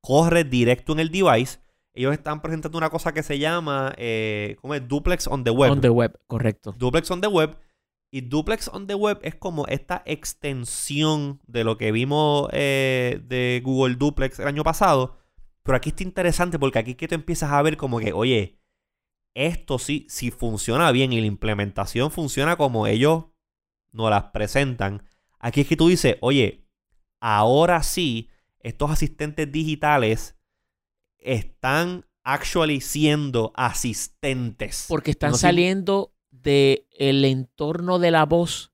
corre directo en el device. Ellos están presentando una cosa que se llama eh, ¿cómo es? Duplex on the Web. On the web, correcto. Duplex on the Web. Y Duplex on the Web es como esta extensión de lo que vimos eh, de Google Duplex el año pasado. Pero aquí está interesante porque aquí es que tú empiezas a ver como que, oye, esto sí, si funciona bien y la implementación funciona como ellos nos las presentan. Aquí es que tú dices, oye, ahora sí, estos asistentes digitales están actually siendo asistentes. Porque están No, saliendo del entorno de la voz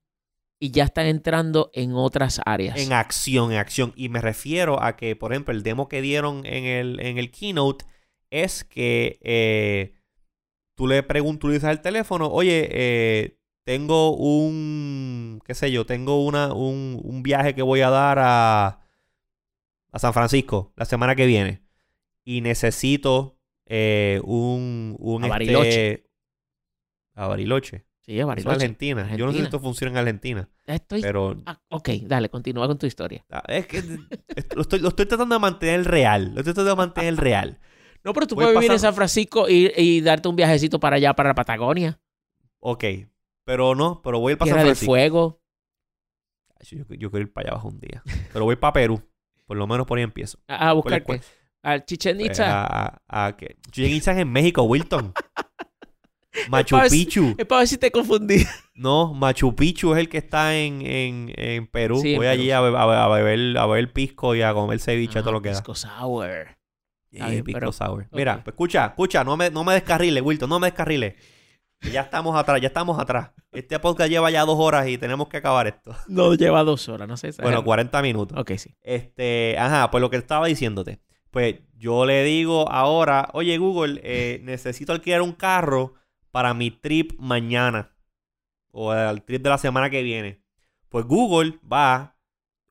y ya están entrando en otras áreas. En acción, en acción. Y me refiero a que, por ejemplo, el demo que dieron en el, en el keynote es que eh, tú le preguntas, tú le dices al teléfono, oye, eh, tengo un, qué sé yo, tengo una, un, un viaje que voy a dar a, a San Francisco la semana que viene. Y necesito eh, un, un A Bariloche. este, a Bariloche. sí, es Eso en Bariloche. Argentina. Yo no sé si esto funciona en Argentina. Estoy... Pero Ah, ok, dale, continúa con tu historia. Ah, Es que esto- [LAUGHS] lo estoy, lo estoy tratando de mantener real. Lo estoy tratando de mantener real. No, pero tú puedes vivir en pasando- San Francisco y, y darte un viajecito para allá, para la Patagonia. Ok. Pero no, pero voy a ir para San Tierra del Francisco. Fuego. Yo, yo quiero ir para allá abajo un día. Pero voy para Perú. Por lo menos por ahí empiezo. A, a buscar ¿Cuál- qué? Al Chichen Pues, Itza. a, a, a que- Chichen Itza es en México, Wilton. [LAUGHS] Machu ver si- Picchu. Es para ver si te confundí. No, Machu Picchu es el que está en, en, en Perú. Sí, en voy allí Perú. a, be- a, be- a beber, a beber pisco y a comer ceviche, todo Ah, lo que da. Pisco Sour. Bien, pisco pero- sour. Mira, pues escucha, escucha, no me, no me descarrile, Wilton, no me descarrile. Ya estamos atrás, ya estamos atrás. Este podcast lleva ya dos horas y tenemos que acabar esto. [LAUGHS] No lleva dos horas, no sé. Bueno, 40 minutos. Ok, sí. Este, ajá, pues lo que estaba diciéndote. Pues yo le digo ahora, oye Google, eh, [LAUGHS] necesito alquilar un carro para mi trip mañana. O el trip de la semana que viene. Pues Google va.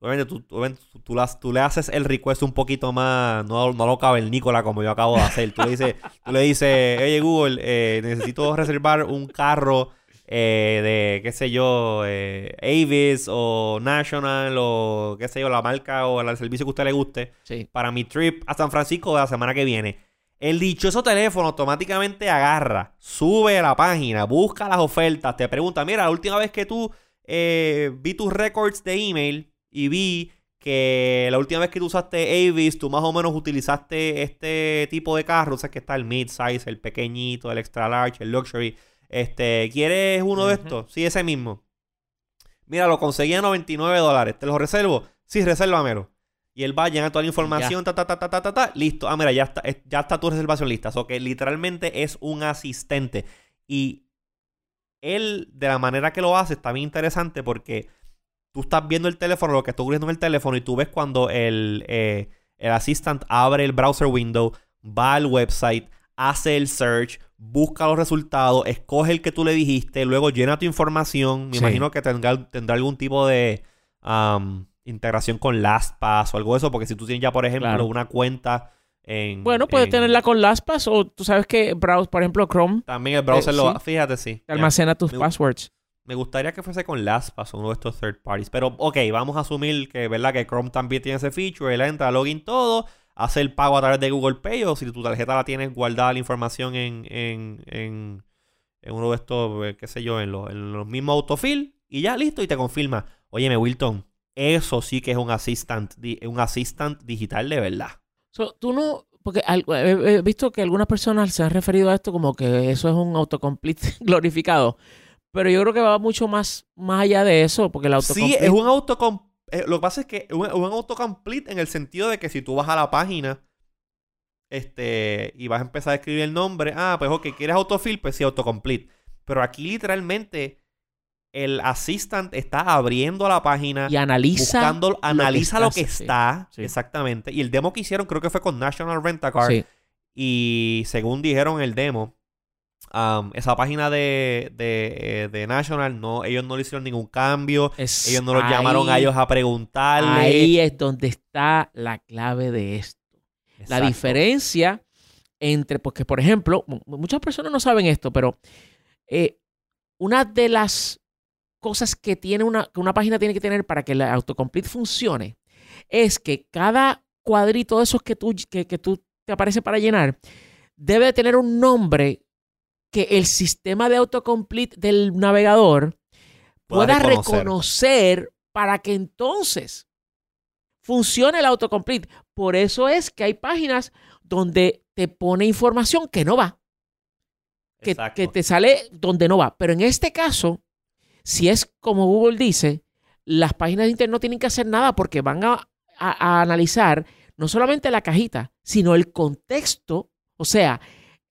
Obviamente tú, obviamente tú- tú las- tú le haces el request un poquito más. No, no lo cavernícola como yo acabo de hacer. Tú le dices, [LAUGHS] tú le dices oye Google, eh, necesito reservar un carro eh, de, qué sé yo, eh, Avis o National o qué sé yo, la marca o el servicio que a usted le guste Sí. para mi trip a San Francisco de la semana que viene. El dichoso teléfono automáticamente agarra, sube a la página, busca las ofertas, te pregunta, mira, la última vez que tú vi tus records de email y vi que la última vez que tú usaste Avis, tú más o menos utilizaste este tipo de carro, o sea que está el mid-size, el pequeñito, el extra large, el luxury. Este, ¿quieres uno de estos? Sí, ese mismo. Mira, lo conseguí a 99 dólares. ¿Te lo reservo? Sí, resérvamelo. Y él va a llenar toda la información, ta, ta, ta, ta, ta, ta, ta, listo. Ah, mira, ya está, es- ya está tu reservación lista. O sea, que literalmente es un asistente. Y él, de la manera que lo hace, está bien interesante porque tú estás viendo el teléfono, lo que está ocurriendo en el teléfono, y tú ves cuando el, eh, el assistant abre el browser window, va al website, hace el search, busca los resultados, escoge el que tú le dijiste, luego llena tu información. Me Sí. imagino que tendrá, tendrá algún tipo de um, integración con LastPass o algo de eso, porque si tú tienes ya, por ejemplo, Claro. una cuenta en... Bueno, puedes en- tenerla con LastPass o tú sabes que browse, por ejemplo, Chrome También el browser Eh, lo... sí. Fíjate, sí. almacena tus Me- passwords. Me gustaría que fuese con LastPass uno de estos third parties. Pero, ok, vamos a asumir que, ¿verdad? Que Chrome también tiene ese feature. Él entra, login todo, hace el pago a través de Google Pay o si tu tarjeta la tienes guardada la información en, en, en, en uno de estos, eh, qué sé yo, en, los- en los mismos autofill y ya listo y te confirma. Óyeme, Wilton, eso sí que es un assistant, un assistant digital de verdad. So, tú no, porque he visto que algunas personas se han referido a esto como que eso es un autocomplete [LAUGHS] glorificado. Pero yo creo que va mucho más, más allá de eso, porque el Sí, autocomplete... es un autocomplete. Lo que pasa es que es un, un autocomplete en el sentido de que si tú vas a la página este, y vas a empezar a escribir el nombre, ah, pues ok, ¿quieres autofill? Pues sí, autocomplete. Pero aquí literalmente el assistant está abriendo la página, y analiza... buscando, analiza lo está, que sí, está, sí. exactamente. Y el demo que hicieron creo que fue con National Rent a Car. Sí. Y según dijeron el demo, um, esa página de, de, eh, de National, no, ellos no le hicieron ningún cambio. Es Ellos no los ahí- llamaron a ellos a preguntarle. Ahí es donde está la clave de esto. La diferencia entre, porque por ejemplo, mu- muchas personas no saben esto, pero eh, una de las cosas que tiene una, que una página tiene que tener para que la autocomplete funcione es que cada cuadrito de esos que tú, que, que tú te aparece para llenar debe de tener un nombre que el sistema de autocomplete del navegador Pueda pueda reconocer. reconocer para que entonces funcione el autocomplete. Por eso es que hay páginas donde te pone información que no va, que, te sale donde no va. Pero en este caso, si es como Google dice, las páginas de internet no tienen que hacer nada porque van a, a- a analizar no solamente la cajita, sino el contexto, o sea,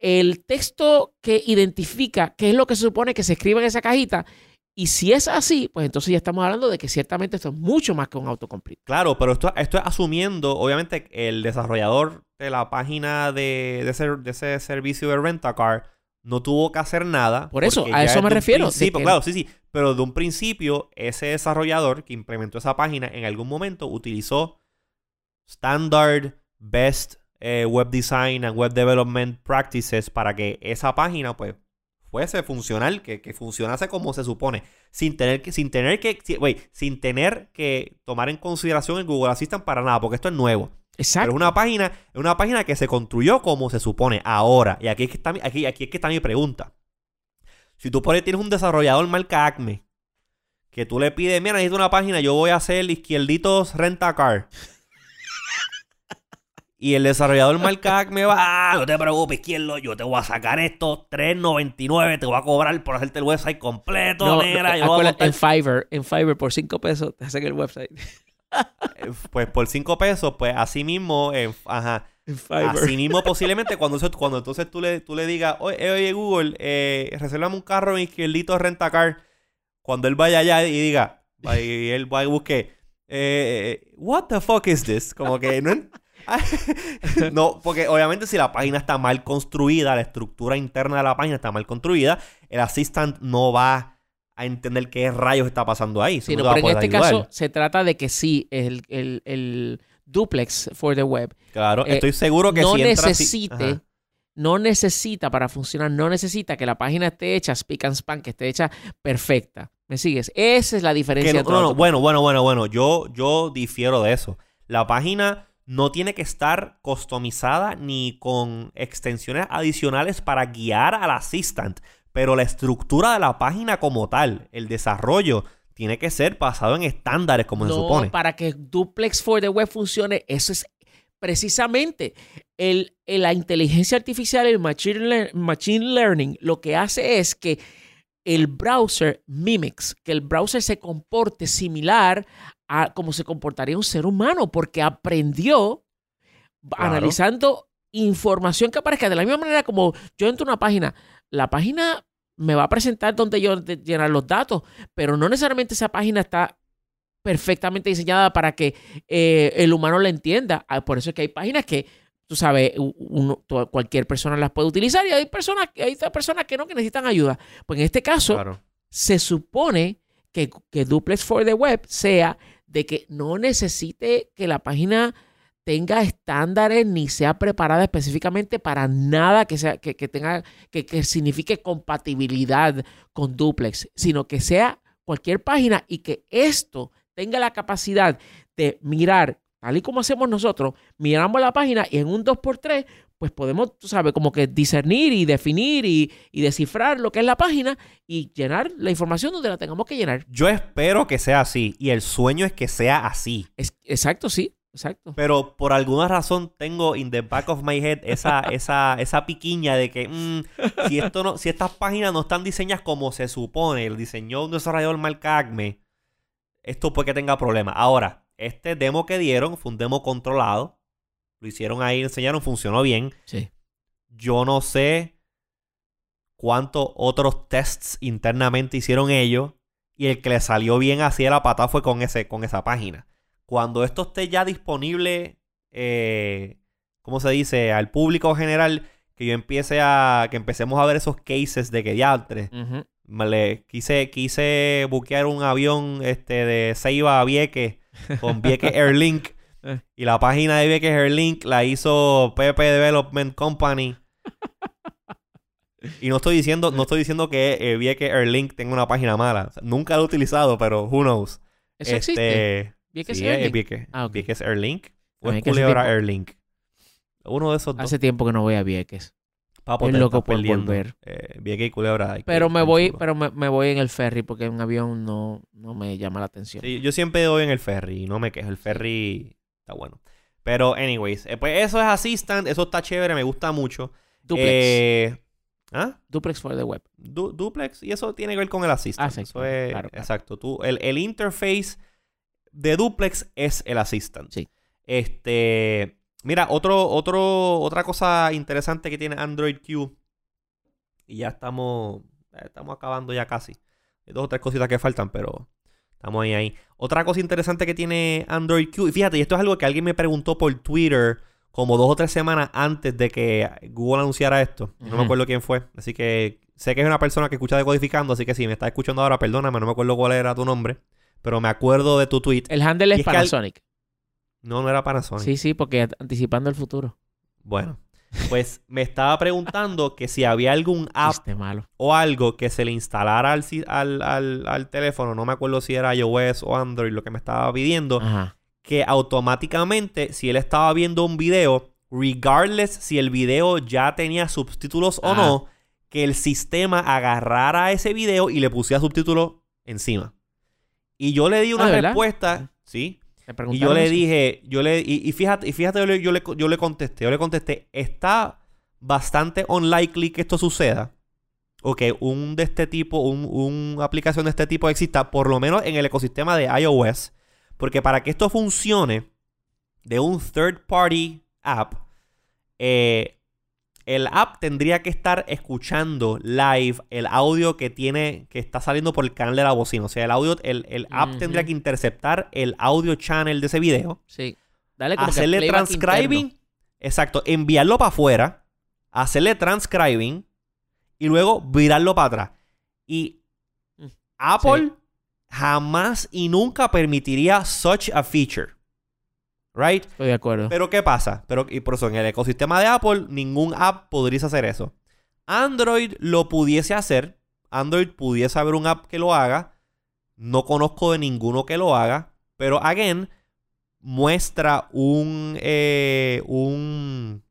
el texto que identifica qué es lo que se supone que se escribe en esa cajita. Y si es así, pues entonces ya estamos hablando de que ciertamente esto es mucho más que un autocomplete. Claro, pero esto, esto es asumiendo, obviamente, el desarrollador de la página de, de ese, de ese servicio de Rentacar no tuvo que hacer nada. Por eso, a eso me refiero, de principio- que- Claro, sí, sí. Pero de un principio, ese desarrollador que implementó esa página en algún momento utilizó Standard Best eh, Web Design and Web Development Practices para que esa página, pues, fuese funcional, que, que funcionase como se supone, sin tener que, sin tener que, si- sin tener que tomar en consideración el Google Assistant para nada, porque esto es nuevo. Pero Exacto. es una página, es una página que se construyó como se supone ahora. Y aquí es que está, mi- aquí, aquí es que está mi pregunta. Si tú por ahí tienes un desarrollador marca Acme, que tú le pides, mira, necesito una página, yo voy a hacer izquierditos renta car. Y el desarrollador marca Acme va, ah, no te preocupes, izquierdo, yo te voy a sacar esto, 3.99, te voy a cobrar por hacerte el website completo, No, negra, no, en Fiverr, en Fiverr por 5 pesos te hacen el website. [LAUGHS] Eh, Pues por 5 pesos, pues así mismo, eh, ajá. En Fiverr. Así mismo [LAUGHS] posiblemente cuando, cuando entonces tú le, tú le digas, oye, oye, Google, eh, resérvame un carro en izquierdito rentacar. Cuando él vaya allá y diga, y él va y busque, eh, what the fuck is this? Como que no... [LAUGHS] no, porque obviamente si la página está mal construida, la estructura interna de la página está mal construida, el assistant no va a entender qué rayos está pasando ahí. Sí, no pero en este ayudar. caso se trata de que sí, el, el, el duplex for the web Claro, eh, estoy seguro que no si entra necesite, no necesita para funcionar, no necesita que la página esté hecha speak and span, que esté hecha perfecta. ¿Me sigues? Esa es la diferencia. Que no, entre no, no, los- bueno, bueno, bueno, bueno. Yo, yo difiero de eso. La página no tiene que estar customizada ni con extensiones adicionales para guiar al assistant. Pero la estructura de la página como tal, el desarrollo, tiene que ser basado en estándares como se supone. para que Duplex for the Web funcione, eso es precisamente el, el- la inteligencia artificial, el machine, lear- machine learning, lo que hace es que el browser mimics, que el browser se comporte similar a como se comportaría un ser humano, porque aprendió Claro. analizando información que aparezca de la misma manera como yo entro a una página, la página me va a presentar donde yo llenar los datos, pero no necesariamente esa página está perfectamente diseñada para que eh, el humano la entienda. Ah, Por eso es que hay páginas que, tú sabes, uno- cualquier persona las puede utilizar y hay personas, hay personas que no, que necesitan ayuda. Pues en este caso, Claro. se supone que, que Duplex for the Web sea de que no necesite que la página tenga estándares ni sea preparada específicamente para nada que sea que, que tenga que, que signifique compatibilidad con Duplex, sino que sea cualquier página y que esto tenga la capacidad de mirar, tal y como hacemos nosotros, miramos la página y en un 2x3 pues podemos, tú sabes, como que discernir y definir y, y descifrar lo que es la página y llenar la información donde la tengamos que llenar. Yo espero que sea así y el sueño es que sea así. Es, exacto, sí, exacto. Pero por alguna razón tengo in the back of my head esa, [LAUGHS] esa, esa piquiña de que mm, si, esto no, si estas páginas no están diseñadas como se supone, el diseñó un desarrollador marca Acme, esto puede que tenga problemas. Ahora, este demo que dieron fue un demo controlado. Lo hicieron ahí, enseñaron, funcionó bien. Sí. Yo no sé cuántos otros tests internamente hicieron ellos. Y el que le salió bien así de la patada fue con, ese, con esa página. Cuando esto esté ya disponible, eh, ¿cómo se dice? Al público general, que yo empiece a. que empecemos a ver esos cases de que me le quise, quise buquear un avión este, de Ceiba a Vieques con Vieques [LAUGHS] Airlink. Eh. Y la página de Vieques Airlink la hizo PP Development Company. [LAUGHS] Y no estoy diciendo, no estoy diciendo que eh, Vieques Airlink tenga una página mala. O sea, nunca lo he utilizado, pero who knows. Eso existe. Este, Vieques sí, Airlink. es Vieques, Ah, ok. Vieques Airlink. O es que Culebra Airlink. Uno de esos dos. Hace tiempo que no voy a Vieques. Papo, te loco por volver. Eh, Vieques y Culebra. hay que Pero ir, me voy, pero me, me voy en el ferry porque un avión no, no me llama la atención. Sí, yo siempre doy en el ferry y no me quejo. El ferry está bueno. Pero, anyways, eh, pues eso es Assistant. Eso está chévere, me gusta mucho. Duplex. Eh, ¿Ah? Duplex for the web. Du- duplex. Y eso tiene que ver con el Assistant. Ah, sí, eso es, claro, claro. exacto. Tú, el, el interface de Duplex es el Assistant. Sí. Este. Mira, otro, otro, otra cosa interesante que tiene Android Q. Y ya estamos. Estamos acabando ya casi. Hay dos o tres cositas que faltan, pero estamos ahí ahí. Otra cosa interesante que tiene Android Q. Y fíjate, y esto es algo que alguien me preguntó por Twitter como dos o tres semanas antes de que Google anunciara esto. No me acuerdo quién fue. Así que sé que es una persona que escucha decodificando. Así que si me estás escuchando ahora, perdóname, no me acuerdo cuál era tu nombre. Pero me acuerdo de tu tweet. El handle es es al- Panasonic. No, no era Panasonic. Sí, sí, porque anticipando el futuro. Bueno, pues me estaba preguntando que si había algún app Este malo. o algo que se le instalara al, al, al- al teléfono, no me acuerdo si era iOS o Android lo que me estaba pidiendo, Ajá. que automáticamente, si él estaba viendo un video, regardless si el video ya tenía subtítulos o no, que el sistema agarrara ese video y le pusiera subtítulos encima. Y yo le di una Ah, ¿de verdad? respuesta, sí, y yo le eso. dije, yo le, y, y fíjate, y fíjate, yo le, yo, le, yo le contesté, yo le contesté, está bastante unlikely que esto suceda. O que un de este tipo, un, una aplicación de este tipo exista, por lo menos en el ecosistema de iOS. Porque para que esto funcione de un third party app, eh, el app tendría que estar escuchando live el audio que tiene, que está saliendo por el canal de la bocina. O sea, el audio, el, el app tendría que interceptar el audio channel de ese video, Sí. Dale como hacerle transcribing, interno. exacto, enviarlo para afuera, hacerle transcribing y luego virarlo para atrás. Y Mm, Apple jamás y nunca permitiría such a feature. Right? Estoy de acuerdo. Pero ¿qué pasa? Pero, y por eso, en el ecosistema de Apple, ningún app podría hacer eso. Android lo pudiese hacer. Android pudiese haber un app que lo haga. No conozco de ninguno que lo haga. Pero, again, muestra un, eh, un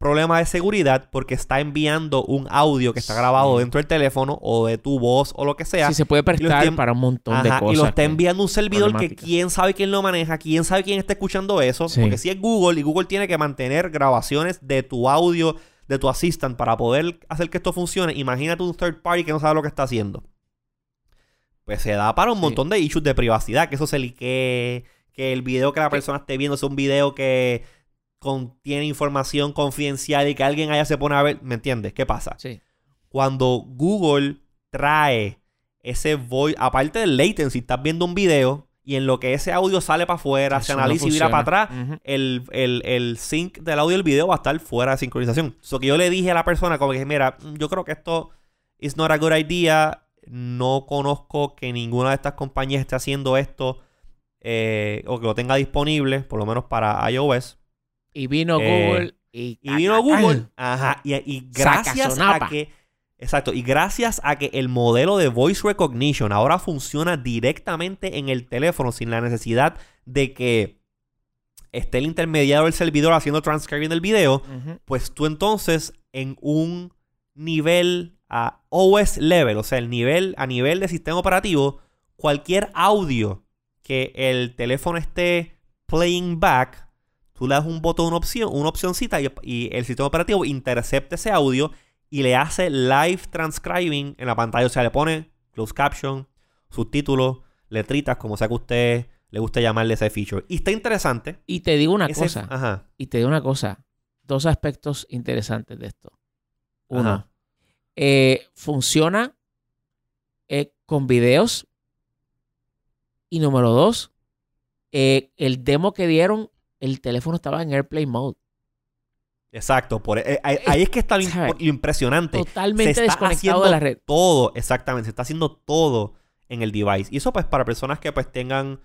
problema de seguridad porque está enviando un audio que está grabado Sí. dentro del teléfono o de tu voz o lo que sea. sí, se puede prestar para un montón de Ajá, cosas. y lo está enviando un servidor que quién sabe quién lo maneja, quién sabe quién está escuchando eso. Sí. Porque si es Google y Google tiene que mantener grabaciones de tu audio, de tu assistant para poder hacer que esto funcione. Imagínate un third party que no sabe lo que está haciendo. Pues se da para un Sí. montón de issues de privacidad, que eso se liquee, que el video que la persona esté viendo sea un video que contiene información confidencial y que alguien allá se pone a ver. ¿Me entiendes? ¿Qué pasa? Sí. cuando Google trae ese voice, aparte del latency, estás viendo un video y en lo que ese audio sale para afuera, se Eso no analiza y vira para atrás, el, el, el sync del audio y el video va a estar fuera de sincronización. So que yo le dije a la persona, como que, mira, mm, yo creo que esto is not a good idea. No conozco que ninguna de estas compañías esté haciendo esto eh, o que lo tenga disponible, por lo menos para iOS. Y vino Eh, Google y... Y vino Google. Ajá. Y, y gracias a que. Exacto. Y gracias a que el modelo de voice recognition ahora funciona directamente en el teléfono sin la necesidad de que esté el intermediario del servidor haciendo transcribing del video, pues tú entonces en un nivel a OS level, o sea, el nivel a nivel de sistema operativo, cualquier audio que el teléfono esté playing back, tú le das un botón, una opción, una opcioncita y, y el sistema operativo intercepta ese audio y le hace live transcribing en la pantalla, o sea, le pone closed caption, subtítulos, letritas, como sea que a usted le guste llamarle ese feature. Y está interesante. Y te digo una Ese- cosa. Ajá. Y te digo una cosa. Dos aspectos interesantes de esto. Uno, eh, funciona eh, con videos. Y número dos, eh, el demo que dieron, el teléfono estaba en AirPlay Mode. Exacto, por, eh, ahí, ahí es que está lo, impresionante. Totalmente se está desconectado de la red. todo, exactamente, se está haciendo todo en el device. Y eso pues para personas que pues tengan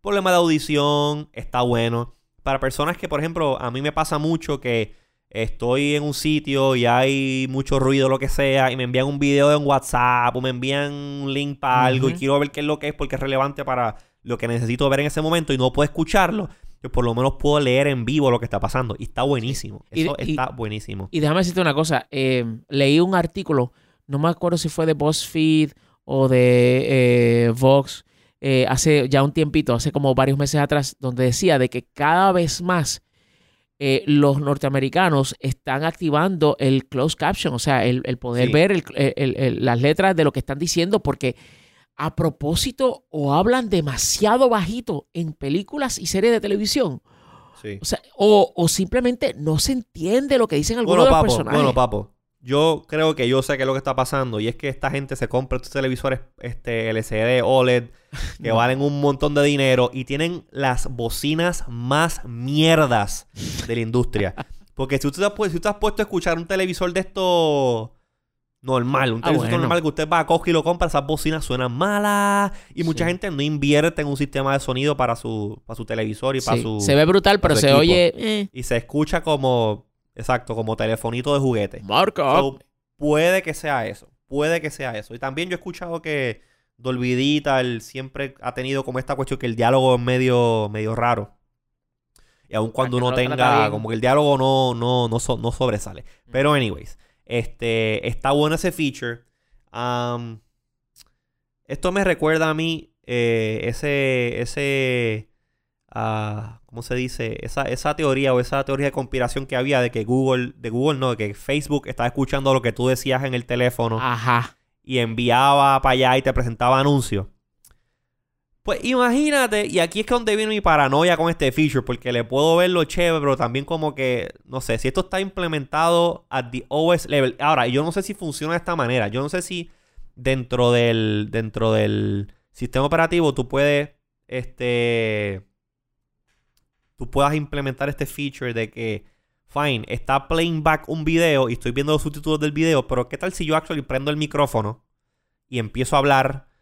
problema de audición, está bueno. Para personas que, por ejemplo, a mí me pasa mucho que estoy en un sitio y hay mucho ruido, lo que sea, y me envían un video en WhatsApp o me envían un link para algo y quiero ver qué es lo que es porque es relevante para lo que necesito ver en ese momento y no puedo escucharlo, yo por lo menos puedo leer en vivo lo que está pasando. Y está buenísimo. Y- Eso y- está buenísimo. Y déjame decirte una cosa. eh, leí un artículo, no me acuerdo si fue de BuzzFeed o de eh, Vox, eh, hace ya un tiempito, hace como varios meses atrás, donde decía de que cada vez más eh, los norteamericanos están activando el closed caption, o sea, el, el poder Sí. ver el- el- el- las letras de lo que están diciendo, porque a propósito o hablan demasiado bajito en películas y series de televisión, Sí. o sea, o, o simplemente no se entiende lo que dicen algunos Bueno, de los papo, personajes. bueno, papo. Yo creo que yo sé qué es lo que está pasando. Y es que esta gente se compra estos televisores este, LCD, OLED, [LAUGHS] que No. valen un montón de dinero y tienen las bocinas más mierdas de la industria. [LAUGHS] Porque si usted, te has si usted has puesto a escuchar un televisor de esto normal, un Ah, televisor bueno. normal que usted va a coger y lo compra, esas bocinas suenan malas. Y mucha Sí. gente no invierte en un sistema de sonido para su, para su televisor y para Sí, su. Se ve brutal, pero se equipo. oye. Eh, Y se escucha como. Exacto, como telefonito de juguete. marca. So, puede que sea eso. Puede que sea eso. Y también yo he escuchado que Dolby Digital siempre ha tenido como esta cuestión que el diálogo es medio, medio raro. Y aun cuando que uno no tenga, como que el diálogo no, no, no, so- no sobresale. Pero anyways, este, está bueno ese feature. Am, esto me recuerda a mí eh, ese, ese, ah, ¿cómo se dice? Esa, esa teoría o esa teoría de conspiración que había de que Google, de Google no, de que Facebook estaba escuchando lo que tú decías en el teléfono Ajá. y enviaba para allá y te presentaba anuncios. Pues imagínate, y aquí es que donde viene mi paranoia con este feature, porque le puedo ver lo chévere, pero también como que, no sé, si esto está implementado at the OS level. Ahora, yo no sé si funciona de esta manera. Yo no sé si dentro del, dentro del sistema operativo tú puedes, este, tú puedas implementar este feature de que, fine, está playing back un video y estoy viendo los subtítulos del video, pero ¿qué tal si yo actually prendo el micrófono y empiezo a hablar?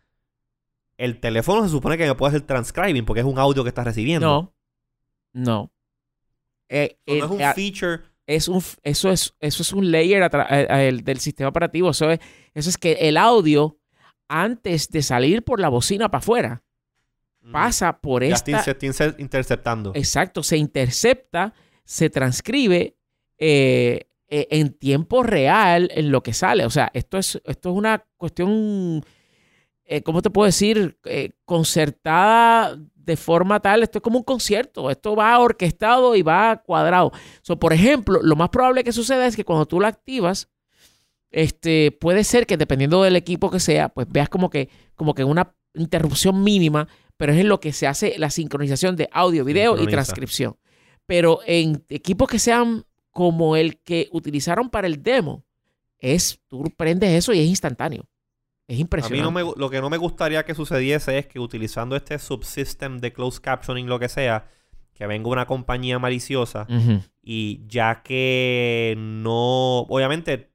El teléfono se supone que me puede hacer transcribing porque es un audio que estás recibiendo. No. No. Eh, no es un eh, feature. es un f- eso es eso es un layer el del sistema operativo. Eso es, eso es que el audio antes de salir por la bocina para afuera pasa por Mm. Ya esta se está inter- interceptando. Exacto, se intercepta, se transcribe eh, eh, en tiempo real en lo que sale. O sea, esto es, esto es una cuestión, eh, ¿cómo te puedo decir? Eh, concertada de forma tal, esto es como un concierto, esto va orquestado y va cuadrado. So, por ejemplo, lo más probable que suceda es que cuando tú lo activas, este, puede ser que dependiendo del equipo que sea, pues veas como que, como que una interrupción mínima, pero es en lo que se hace la sincronización de audio, video y transcripción. Pero en equipos que sean como el que utilizaron para el demo, es, tú prendes eso y es instantáneo. Es A mí impresionante. no me, lo que no me gustaría que sucediese es que utilizando este subsystem de closed captioning, lo que sea, que venga una compañía maliciosa y ya que no, obviamente,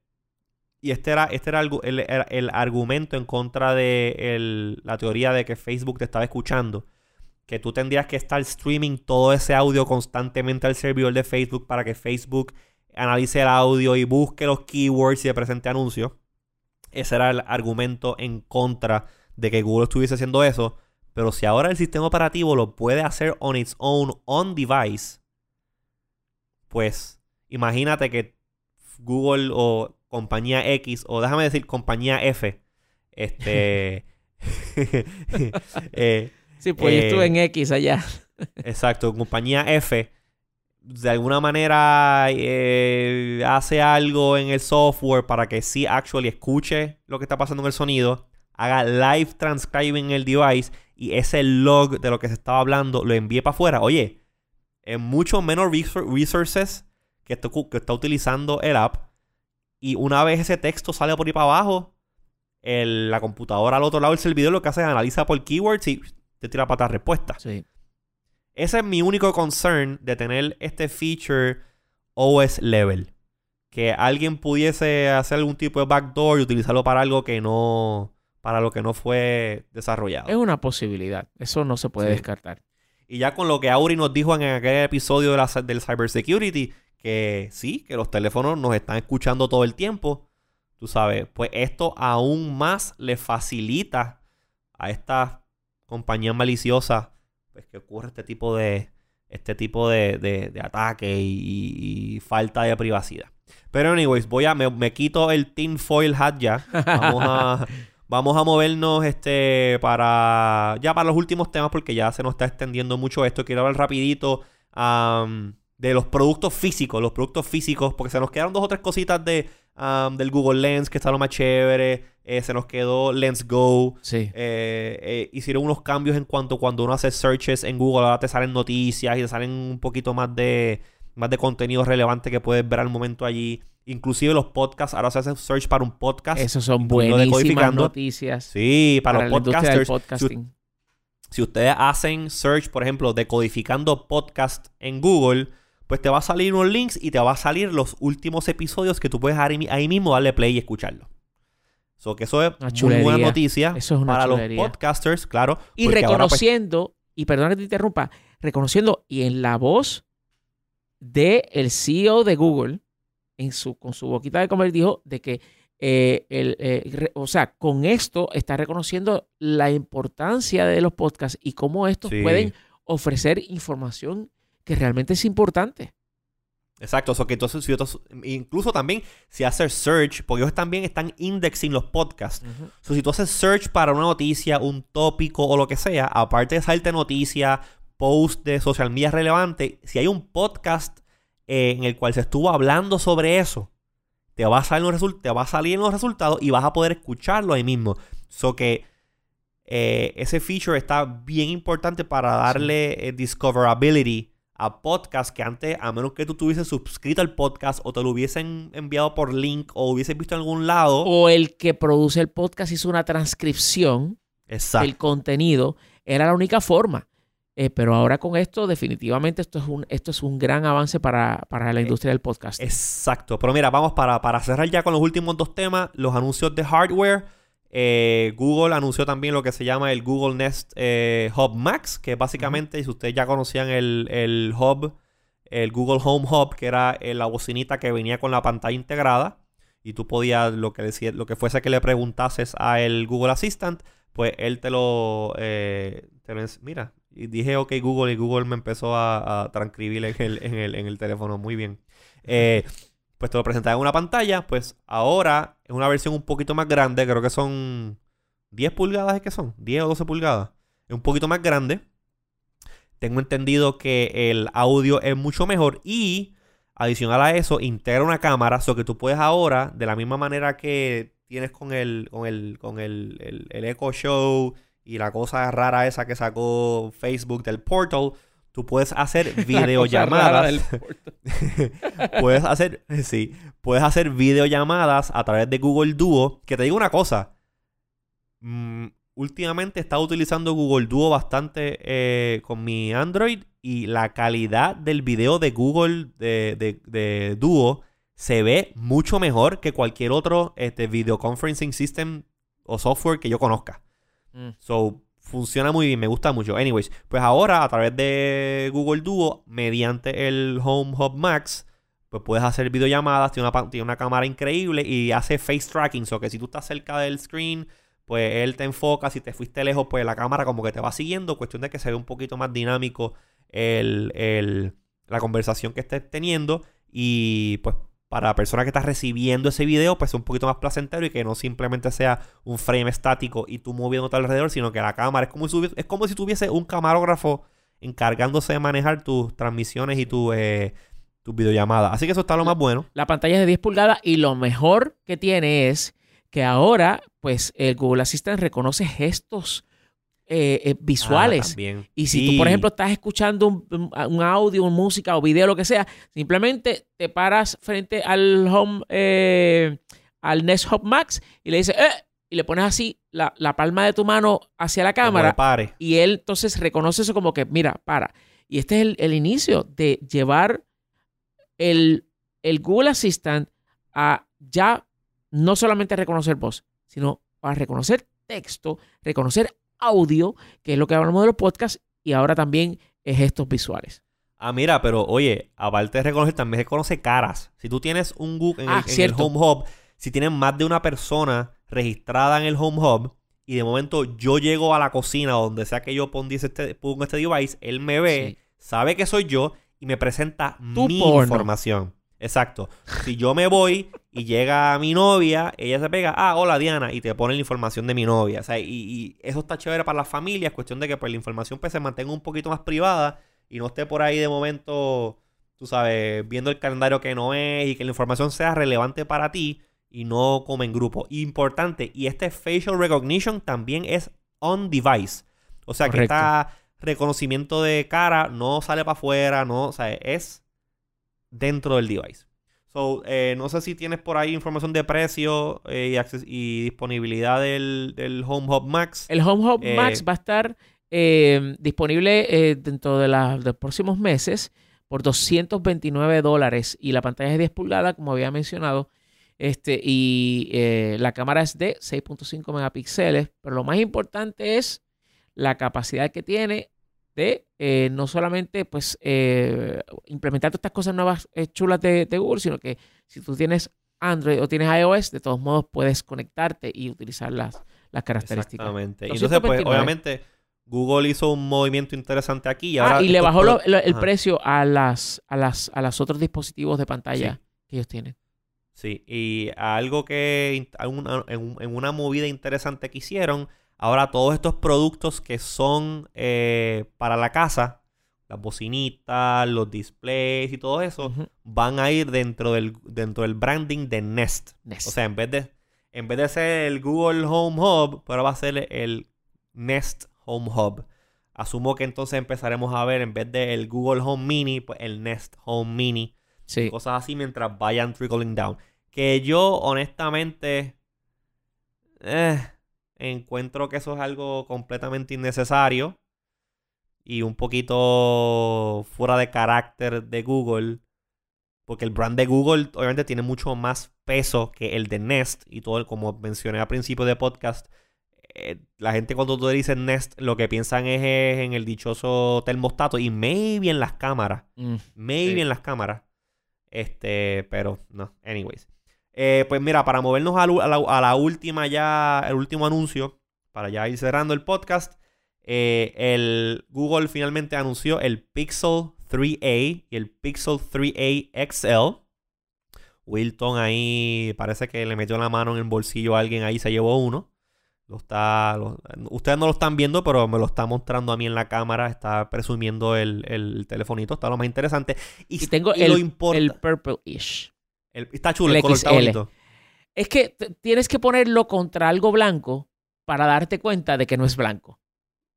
y este era, este era, el, el argumento en contra de el- la teoría de que Facebook te estaba escuchando, que tú tendrías que estar streaming todo ese audio constantemente al servidor de Facebook para que Facebook analice el audio y busque los keywords y le presente anuncios. Ese era el argumento en contra de que Google estuviese haciendo eso. Pero si ahora el sistema operativo lo puede hacer on its own on device, pues imagínate que Google o compañía X, o déjame decir compañía F, este... eh, [LAUGHS] sí, pues yo estuve en eh, X allá. exacto, compañía F de alguna manera eh, hace algo en el software para que sí actually escuche lo que está pasando en el sonido, haga live transcribing en el device y ese log de lo que se estaba hablando lo envíe para afuera. Oye, es mucho menos resources que, que está utilizando el app. Y una vez ese texto sale por ahí para abajo, la computadora al otro lado del servidor lo que hace es analiza por keywords y te tira para atrás respuesta. Sí. Ese es mi único concern de tener este feature OS level. Que alguien pudiese hacer algún tipo de backdoor y utilizarlo para algo que no. para lo que no fue desarrollado. Es una posibilidad. Eso no se puede descartar. Y ya con lo que Auri nos dijo en aquel episodio de la, del cybersecurity, que sí, que los teléfonos nos están escuchando todo el tiempo. Tú sabes, pues esto aún más le facilita a estas compañías maliciosas pues, que ocurre este tipo de, este tipo de, de, ataque y, falta de privacidad. Pero anyways, voy a, me, quito el tin foil hat ya. Vamos a, [LAUGHS] vamos a movernos este para ya para los últimos temas porque ya se nos está extendiendo mucho esto. Quiero hablar rapidito de los productos físicos, los productos físicos, porque se nos quedaron dos o tres cositas de del Google Lens, que está lo más chévere. Eh, se nos quedó Lens Go. Sí. Eh, eh, hicieron unos cambios en cuanto cuando uno hace searches en Google, ahora te salen noticias y te salen un poquito más de, más de contenido relevante que puedes ver al momento allí. Inclusive los podcasts, ahora se hace search para un podcast. Esos son buenísimas noticias. Sí, para, los podcasters. si ustedes hacen search, por ejemplo, decodificando podcast en Google pues te va a salir unos links y te va a salir los últimos episodios que tú puedes ahí mismo darle play y escucharlo. So que eso es una buena noticia para los podcasters, claro. Y pues, reconociendo, y perdona que te interrumpa, reconociendo y en la voz del el CEO de Google, en su, con su boquita de comer, dijo de que, eh, el, eh, o sea, con esto está reconociendo la importancia de los podcasts y cómo estos pueden ofrecer información que realmente es importante. Exacto, que entonces, incluso también si haces search, porque ellos también están indexing los podcasts. si tú haces search para una noticia, un tópico o lo que sea, aparte de salirte noticia, post de social media relevante, si hay un podcast eh, en el cual se estuvo hablando sobre eso, te va, a salir los te va a salir en los resultados y vas a poder escucharlo ahí mismo. So que eh, ese feature está bien importante para darle eh, discoverability a podcast que antes, a menos que tú tuvieses suscrito al podcast o te lo hubiesen enviado por link o hubieses visto en algún lado. O el que produce el podcast hizo una transcripción del contenido, era la única forma. Eh, pero ahora con esto, definitivamente esto es un, esto es un gran avance para, para la eh, industria del podcast. Exacto. Pero mira, vamos para, para cerrar ya con los últimos dos temas, los anuncios de hardware. Eh, Google anunció también lo que se llama el Google Nest eh, Hub Max, que básicamente, si ustedes ya conocían el, hub, el Google Home Hub, que era eh, la bocinita que venía con la pantalla integrada, y tú podías, lo que, decía, lo que fuese que le preguntases a el Google Assistant, pues él te lo... mira, y dije ok Google y Google me empezó a, transcribir en el, en, el, en el teléfono. Muy bien. Eh, pues te lo presentaba en una pantalla, pues ahora es una versión un poquito más grande, creo que son 10 pulgadas, ¿es que son? 10 o 12 pulgadas. Es un poquito más grande. Tengo entendido que el audio es mucho mejor y adicional a eso integra una cámara, so que tú puedes ahora, de la misma manera que tienes con el con el con el, el Echo Show y la cosa rara esa que sacó Facebook del Portal, Tú puedes hacer [LAUGHS] videollamadas. [LAUGHS] puedes hacer, sí, puedes hacer videollamadas a través de Google Duo. Que te digo una cosa. Mm, últimamente he estado utilizando Google Duo bastante eh, con mi Android y la calidad del video de Google de, Duo se ve mucho mejor que cualquier otro este, video conferencing system o software que yo conozca. Mm. So, funciona muy bien, me gusta mucho. Anyways, pues ahora a través de Google Duo, mediante el Home Hub Max, pues puedes hacer videollamadas, tiene una, tiene una cámara increíble y hace face tracking, o que si tú estás cerca del screen, pues él te enfoca, si te fuiste lejos, pues la cámara como que te va siguiendo, cuestión de que se ve un poquito más dinámico el, el, la conversación que estés teniendo y pues para la persona que está recibiendo ese video, pues es un poquito más placentero y que no simplemente sea un frame estático y tú moviéndote alrededor, sino que la cámara es como si, es como si tuviese un camarógrafo encargándose de manejar tus transmisiones y tu, eh, tus videollamadas. Así que eso está lo más bueno. La pantalla es de 10 pulgadas y lo mejor que tiene es que ahora, pues, el Google Assistant reconoce gestos eh, eh, visuales. Ah, y si tú, por ejemplo, estás escuchando un, audio, música o video, lo que sea, simplemente te paras frente al Home, eh, al Nest Hub Max y le dices. Y le pones así la, palma de tu mano hacia la cámara. Y él entonces reconoce eso como que, mira, para. Y este es el, inicio de llevar el, el Google Assistant a ya no solamente reconocer voz, sino a reconocer texto, reconocer audio, que es lo que hablamos de los podcasts, y ahora también es estos visuales. Ah, mira, pero oye, aparte de reconocer, también reconoce caras. Si tú tienes un Google en, ah, el, Home Hub, si tienes más de una persona registrada en el Home Hub, y de momento yo llego a la cocina donde sea que yo ponga este, pongo este device, él me ve, sabe que soy yo y me presenta mi información. Exacto. Si yo me voy y llega mi novia, ella se pega, ah, hola Diana, y te pone la información de mi novia. O sea, y, eso está chévere para las familias, cuestión de que pues la información pues, se mantenga un poquito más privada y no esté por ahí de momento, tú sabes, viendo el calendario que no es y que la información sea relevante para ti y no como en grupo. Importante, y este facial recognition también es on device. O sea, que este reconocimiento de cara no sale para afuera, no, o sea, es dentro del device. So, eh, no sé si tienes por ahí información de precio eh, y, disponibilidad del, del, Home Hub Max. El Home Hub eh, Max va a estar disponible dentro de, los próximos meses por 229 dólares y la pantalla es de 10 pulgadas, como había mencionado. Este, y la cámara es de 6.5 megapíxeles, pero lo más importante es la capacidad que tiene de eh, no solamente pues eh, implementar todas estas cosas nuevas eh, chulas de, Google, sino que si tú tienes Android o tienes iOS, de todos modos puedes conectarte y utilizar las, las características. Exactamente. Y entonces, pues, obviamente, Google hizo un movimiento interesante aquí. Y, ah, ahora y le bajó el precio a las, a las a los otros dispositivos de pantalla que ellos tienen. Sí, y algo que en una movida interesante que hicieron Ahora todos estos productos que son eh, para la casa, las bocinitas, los displays y todo eso, van a ir dentro del, dentro del branding de Nest. O sea, en vez de, en vez de ser el Google Home Hub, ahora va a ser el Nest Home Hub. Asumo que entonces empezaremos a ver, en vez del Google Home Mini, pues el Nest Home Mini. Sí. Cosas así mientras vayan trickling down. Que yo, honestamente. Eh, encuentro que eso es algo completamente innecesario y un poquito fuera de carácter de Google. Porque el brand de Google obviamente tiene mucho más peso que el de Nest. Y todo, como mencioné al principio de podcast, eh, la gente cuando tú dices Nest, lo que piensan es, en el dichoso termostato y maybe en las cámaras. Mm, maybe en las cámaras. Este, pero no, anyways. Eh, pues mira, para movernos a la, última ya, el último anuncio, para ya ir cerrando el podcast, eh, el Google finalmente anunció el Pixel 3A y el Pixel 3A XL. Wilton ahí parece que le metió la mano en el bolsillo a alguien ahí, se llevó uno. Lo está, ustedes no lo están viendo, pero me lo está mostrando a mí en la cámara. Está presumiendo el, el telefonito. Está lo más interesante. Y, tengo el, el purple-ish está chulo, el, color está bonito. Es que tienes que ponerlo contra algo blanco para darte cuenta de que no es blanco.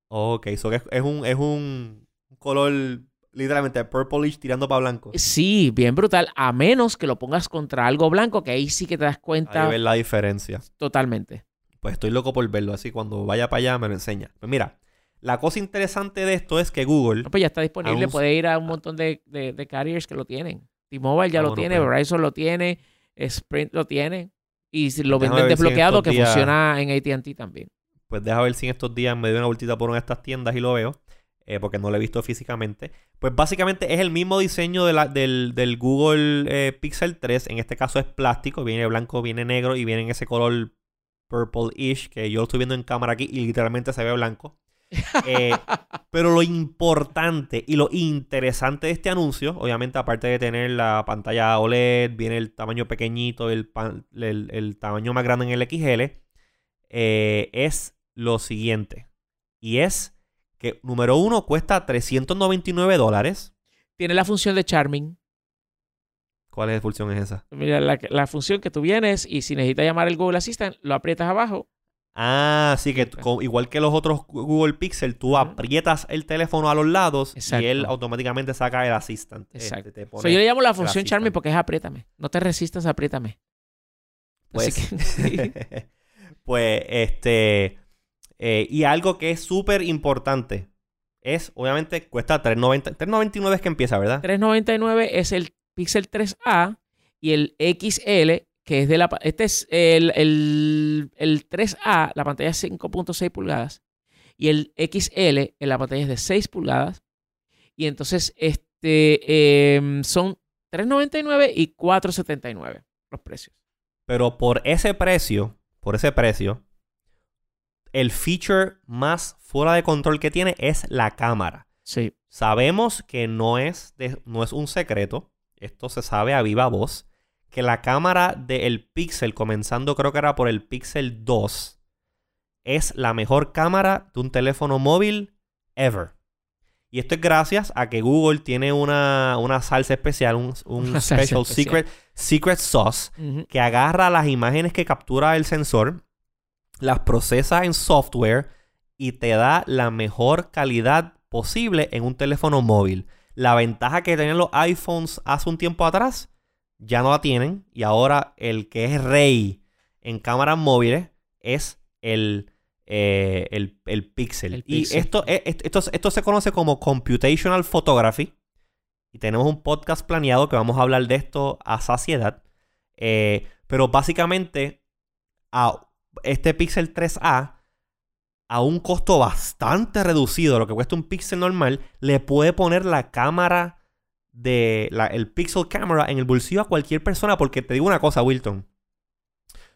Ok, eso es, es, un, es un color literalmente purplish tirando para blanco. Sí, bien brutal. A menos que lo pongas contra algo blanco, que ahí sí que te das cuenta. Ahí ves la diferencia. Totalmente. Pues estoy loco por verlo, así cuando vaya para allá me lo enseña. Pues mira, la cosa interesante de esto es que Google. pues ya está disponible, puede ir a un montón de, de carriers que lo tienen. T-Mobile ya lo tiene, Verizon lo tiene, Sprint lo tiene. Y si lo venden desbloqueado, que funciona en ATT también. Pues deja ver si en estos días me doy una vueltita por una de estas tiendas y lo veo. Eh, porque no lo he visto físicamente. Pues básicamente es el mismo diseño del, Google eh, Pixel 3. En este caso es plástico. Viene blanco, viene negro y viene en ese color purple-ish, que yo lo estoy viendo en cámara aquí y literalmente se ve blanco. Eh, [LAUGHS] pero lo importante y lo interesante de este anuncio, obviamente aparte de tener la pantalla OLED, viene el tamaño pequeñito, el, el, tamaño más grande en el XL, eh, es lo siguiente. Y es que, número uno, cuesta 399 dólares. Tiene la función de Charming. ¿Cuál es función es esa? Mira, la, función que tú vienes y si necesitas llamar el Google Assistant, lo aprietas abajo. Ah, sí, que igual que los otros Google Pixel, tú aprietas el teléfono a los lados y él automáticamente saca el Assistant. Este, Exacto. yo le llamo la función Charming porque es apriétame. No te resistas, apriétame. Pues, [LAUGHS] pues este... Eh, y algo que es súper importante es, obviamente, cuesta 3.90. 3.99 es que empieza, ¿verdad? 3.99 es el Pixel 3A y el XL, que es de la... Este es el, el, 3A, la pantalla es 5.6 pulgadas. Y el XL, en la pantalla es de 6 pulgadas. Y entonces, este, em, son 3.99 y 4.79 los precios. Pero por ese precio, por ese precio, el feature más fuera de control que tiene es la cámara. Sí. Sabemos que no es, no es un secreto, esto se sabe a viva voz, que la cámara del Pixel, comenzando creo que era por el Pixel 2, es la mejor cámara de un teléfono móvil ever. Y esto es gracias a que Google tiene una, salsa especial, un, special secret, secret sauce, que agarra las imágenes que captura el sensor, las procesa en software y te da la mejor calidad posible en un teléfono móvil. La ventaja que tenían los iPhones hace un tiempo atrás, ya no la tienen. Y ahora el que es rey en cámaras móviles es el, eh, el, Pixel. Y esto, eh, esto, esto, se conoce como Computational Photography. Y tenemos un podcast planeado que vamos a hablar de esto a saciedad. Eh, pero básicamente, a este Pixel 3A a un costo bastante reducido, lo que cuesta un Pixel normal, le puede poner la cámara de la, el Pixel Camera en el bolsillo a cualquier persona. Porque te digo una cosa, Wilton.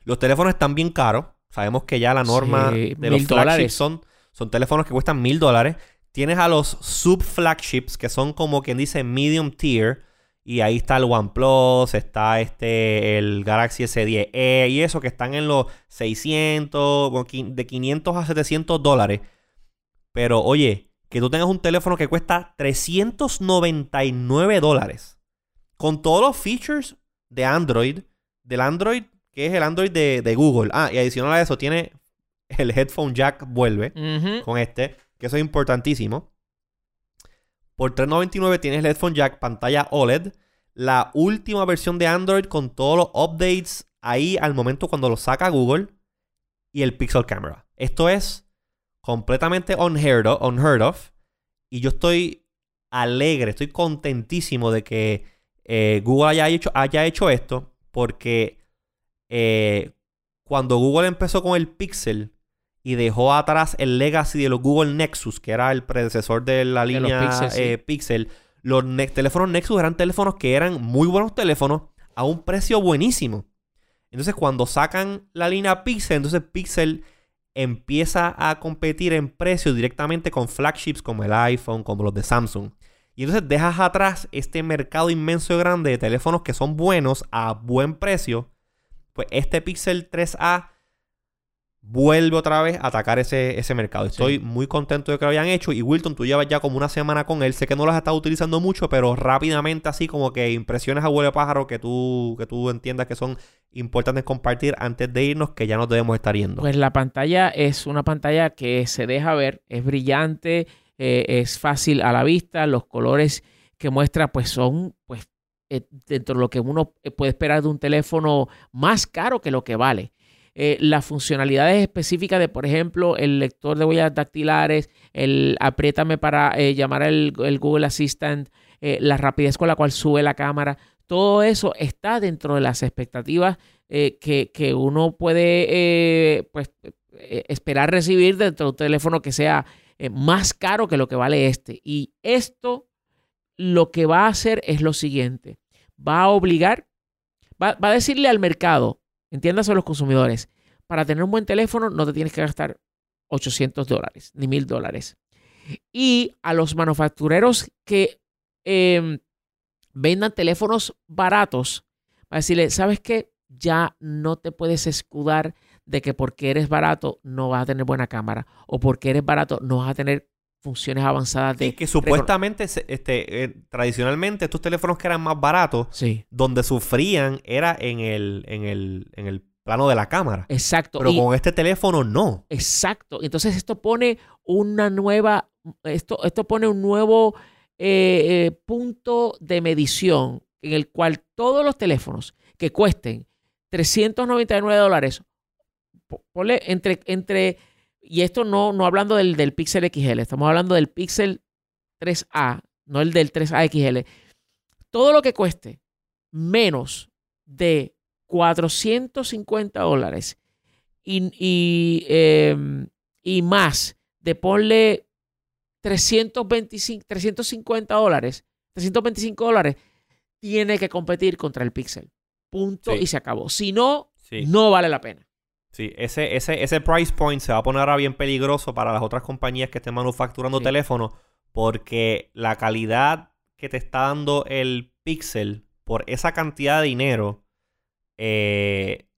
Los teléfonos están bien caros. Sabemos que ya la norma de los flagships son, son teléfonos que cuestan mil dólares. Tienes a los sub flagships, que son como quien dice medium tier y ahí está el OnePlus, está este, el Galaxy S10e y eso que están en los 600, de 500 a 700 dólares. Pero oye, que tú tengas un teléfono que cuesta 399 dólares. Con todos los features de Android, del Android, que es el Android de, Google. Ah, y adicional a eso, tiene el headphone jack, vuelve con este, que eso es importantísimo. Por 399 tienes el headphone jack, pantalla OLED, la última versión de Android con todos los updates ahí al momento cuando lo saca Google y el Pixel Camera. Esto es completamente unheard of, unheard of y yo estoy alegre, estoy contentísimo de que eh, Google haya hecho, haya hecho esto porque eh, cuando Google empezó con el Pixel, y dejó atrás el legacy de los Google Nexus, que era el predecesor de la línea eh, Pixel. Los teléfonos Nexus eran teléfonos que eran muy buenos teléfonos a un precio buenísimo. Entonces, cuando sacan la línea Pixel, entonces Pixel empieza a competir en precio directamente con flagships como el iPhone, como los de Samsung. Y entonces dejas atrás este mercado inmenso y grande de teléfonos que son buenos a buen precio. Pues este Pixel 3A vuelve otra vez a atacar ese, ese mercado. Estoy muy contento de que lo hayan hecho. Y Wilton, tú llevas ya como una semana con él. Sé que no lo has estado utilizando mucho, pero rápidamente así como que impresiones a huele pájaro que tú, que tú entiendas que son importantes compartir antes de irnos, que ya nos debemos estar yendo. Pues la pantalla es una pantalla que se deja ver, es brillante, eh, es fácil a la vista, los colores que muestra pues son pues eh, dentro de lo que uno puede esperar de un teléfono más caro que lo que vale. Eh, las funcionalidades específicas de, por ejemplo, el lector de huellas dactilares, el apriétame para eh, llamar al Google Assistant, eh, la rapidez con la cual sube la cámara, todo eso está dentro de las expectativas que, uno puede pues, esperar recibir dentro de un teléfono que sea más caro que lo que vale este. Y esto lo que va a hacer es lo siguiente, va a obligar, va, va a decirle al mercado, entiéndase los consumidores, para tener un buen teléfono no te tienes que gastar 800 dólares ni 1000 dólares. Y a los manufactureros que em, vendan teléfonos baratos, a decirle, ¿sabes qué? Ya no te puedes escudar de que porque eres barato no vas a tener buena cámara o porque eres barato no vas a tener funciones avanzadas de... Sí, que supuestamente, este, eh, tradicionalmente, estos teléfonos que eran más baratos, Sí, donde sufrían era en el, en el, en el plano de la cámara. exacto. Pero Y- con este teléfono no. Exacto. Entonces esto pone una nueva, esto, esto pone un nuevo eh, eh, punto de medición en el cual todos los teléfonos que cuesten 399 dólares, po- ponle entre, entre, y esto no, no hablando del, del Pixel XL, estamos hablando del Pixel 3A, no el del 3A XL. Todo lo que cueste menos de 450 dólares y, y, em, y más de ponle 325, 350 dólares, 325 dólares, tiene que competir contra el Pixel. Punto Sí. y se acabó. Si no, Sí. no vale la pena. Sí, ese, ese, ese price point se va a poner ahora bien peligroso para las otras compañías que estén manufacturando Sí. teléfonos porque la calidad que te está dando el Pixel por esa cantidad de dinero, eh,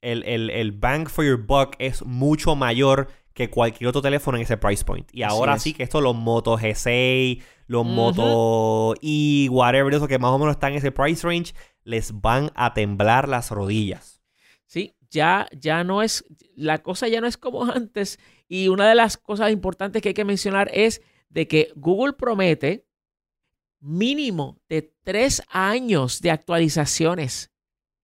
el, el- el bang for your buck es mucho mayor que cualquier otro teléfono en ese price point. Y Así ahora es. sí que esto, los Moto G6, los Ujú. Moto E, whatever, eso que más o menos están en ese price range, les van a temblar las rodillas. Sí, ya, ya no es, la cosa ya no es como [LAUGHS] antes. Y una de las cosas importantes que hay que mencionar es de que Google promete mínimo de tres años de actualizaciones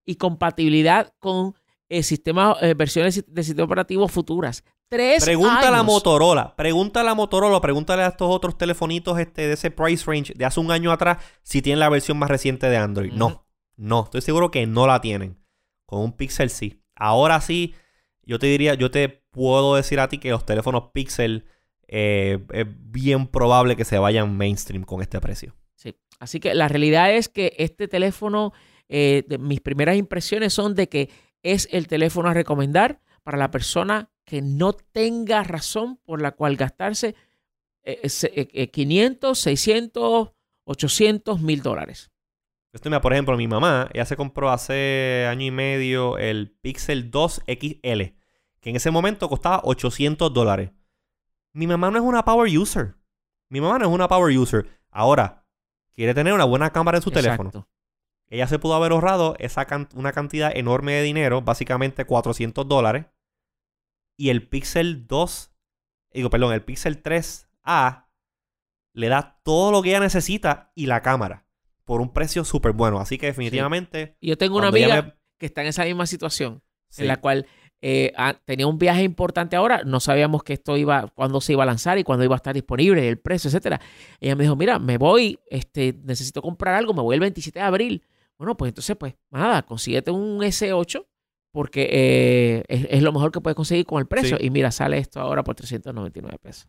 y compatibilidad con eh, sistemas, eh, versiones de sistema operativo futuras. Tres Pregunta a la años. Motorola, pregunta a la Motorola, pregúntale a estos otros telefonitos este, de ese price range de hace un año atrás si tienen la versión más reciente de Android. No, no, estoy seguro que no la tienen. Con un Pixel sí. Ahora sí, yo te diría, yo te puedo decir a ti que los teléfonos Pixel eh, es bien probable que se vayan mainstream con este precio. Sí. Así que la realidad es que este teléfono, eh, de- mis primeras impresiones son de que es el teléfono a recomendar para la persona que no tenga razón por la cual gastarse eh, eh, se- eh, eh, 500, 600, 800, mil dólares. Esto, mira, por ejemplo, mi mamá, ella se compró hace año y medio el Pixel 2 XL, que en ese momento costaba 800 dólares. Mi mamá no es una power user. Mi mamá no es una power user. Ahora, quiere tener una buena cámara en su teléfono. Ella se pudo haber ahorrado esa can- una cantidad enorme de dinero, básicamente 400 dólares. Y el Pixel 2, digo, perdón, el Pixel 3A le da todo lo que ella necesita y la cámara por un precio súper bueno. Así que definitivamente... Yo tengo una amiga me- que está en esa misma situación, sí. en la cual eh, tenía un viaje importante ahora, no sabíamos que esto iba, cuándo se iba a lanzar y cuándo iba a estar disponible, el precio, etcétera. Ella me dijo, mira, me voy, este, necesito comprar algo, me voy el 27 de abril. Bueno, pues entonces, pues, nada, consíguete un S8 porque eh, es, es lo mejor que puedes conseguir con el precio. Sí. Y mira, sale esto ahora por 399 pesos.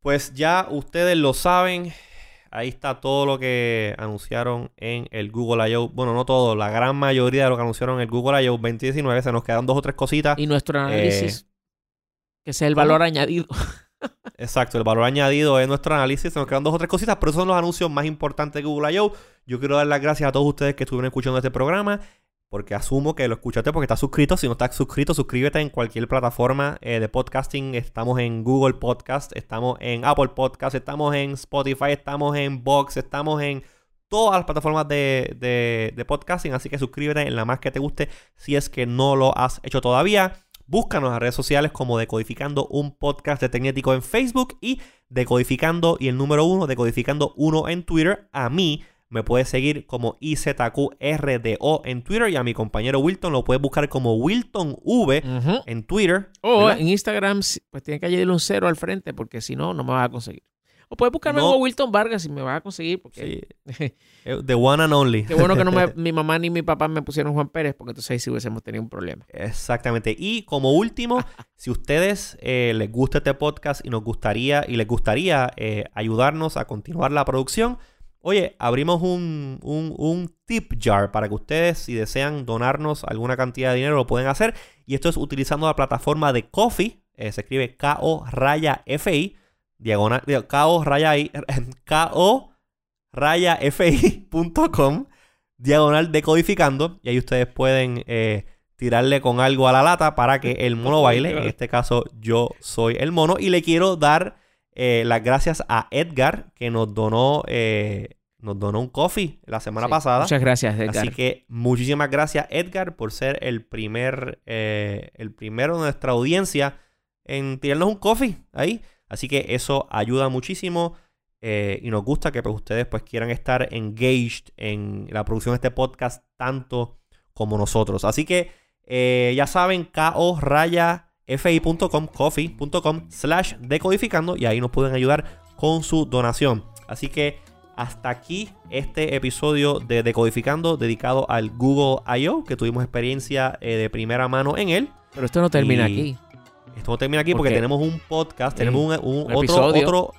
Pues ya ustedes lo saben. Ahí está todo lo que anunciaron en el Google I.O. Bueno, no todo, la gran mayoría de lo que anunciaron en el Google I.O. 2019. Se nos quedan dos o tres cositas. Y nuestro análisis, que sea el ¿cómo? valor añadido. [LAUGHS] Exacto, el valor añadido es nuestro análisis. Se nos quedan dos o tres cositas, pero esos son los anuncios más importantes de Google I.O. Yo quiero dar las gracias a todos ustedes que estuvieron escuchando este programa. Porque asumo que lo escuchaste porque estás suscrito. Si no estás suscrito, suscríbete en cualquier plataforma eh, de podcasting. Estamos en Google Podcast, estamos en Apple Podcast, estamos en Spotify, estamos en Vox, estamos en todas las plataformas de, de- podcasting. Así que suscríbete en la más que te guste si es que no lo has hecho todavía. Búscanos las redes sociales como Decodificando un podcast de Tecnético en Facebook y Decodificando y el número uno, Decodificando uno en Twitter. A mí me puedes seguir como IZQRDO en Twitter y a mi compañero Wilton lo puedes buscar como Wilton V Ujú. en Twitter. O ¿verdad? en Instagram, pues tiene que añadirle un cero al frente porque si no, no me vas a conseguir. O puedes buscarme No. como Wilton Vargas y me vas a conseguir porque Sí, [LAUGHS] eh, The one and only. qué bueno que no me, [LAUGHS] mi mamá ni mi papá me pusieron Juan Pérez porque entonces ahí sí hubiésemos tenido un problema. Exactamente. Y como último, [LAUGHS] si ustedes eh, les gusta este podcast y nos gustaría y les gustaría eh, ayudarnos a continuar la producción, oye, abrimos un, un, un, tip jar para que ustedes, si desean donarnos alguna cantidad de dinero, lo pueden hacer. Y esto es utilizando la plataforma de Coffee. Eh, se escribe K-O raya F-I, diagonal, K-O raya I, [LAUGHS] K-O raya F-I.com, [LAUGHS] diagonal decodificando. Y ahí ustedes pueden eh, tirarle con algo a la lata para que el mono baile. En este caso, yo soy el mono. Y le quiero dar eh, las gracias a Edgar, que nos donó, eh, nos donó un coffee la semana pasada. Muchas gracias, Edgar. Así que muchísimas gracias, Edgar, por ser el primer, eh, el primero de nuestra audiencia en tirarnos un coffee ahí. Así que eso ayuda muchísimo. y nos gusta que pues, ustedes pues quieran estar engaged en la producción de este podcast tanto como nosotros. Así que ya saben, KO raya fi.com, coffee.com slash decodificando y ahí nos pueden ayudar con su donación. Así que hasta aquí este episodio de Decodificando dedicado al Google I.O. que tuvimos experiencia eh, de primera mano en él. Pero esto no termina aquí. Esto no termina aquí porque, tenemos un podcast, tenemos un, otro, otro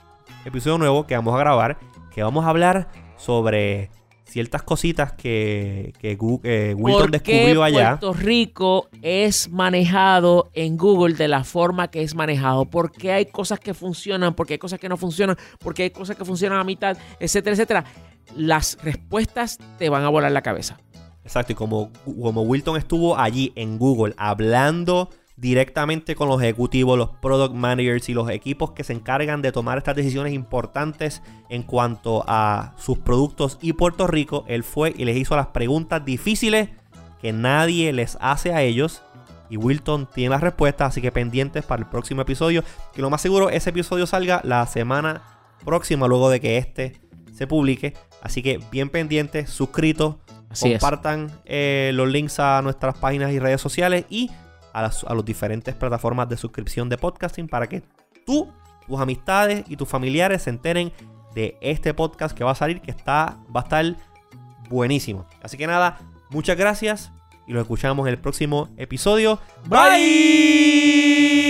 episodio nuevo que vamos a grabar, que vamos a hablar sobre ciertas cositas que, que eh, Wilton descubrió allá. Puerto Rico es manejado en Google de la forma que es manejado. Porque hay cosas que funcionan, porque hay cosas que no funcionan, porque hay cosas que funcionan a mitad, etcétera, etcétera. Las respuestas te van a volar la cabeza. Exacto, y como, como Wilton estuvo allí en Google hablando directamente con los ejecutivos, los product managers y los equipos que se encargan de tomar estas decisiones importantes en cuanto a sus productos y Puerto Rico. Él fue y les hizo las preguntas difíciles que nadie les hace a ellos. Y Wilton tiene las respuestas, así que pendientes para el próximo episodio. Que lo más seguro ese episodio salga la semana próxima, luego de que este se publique. Así que bien pendientes, suscritos, compartan eh, los links a nuestras páginas y redes sociales y a las a diferentes plataformas de suscripción de podcasting para que tú, tus amistades y tus familiares se enteren de este podcast que va a salir, que está, va a estar buenísimo. Así que nada, muchas gracias y lo escuchamos en el próximo episodio. Bye.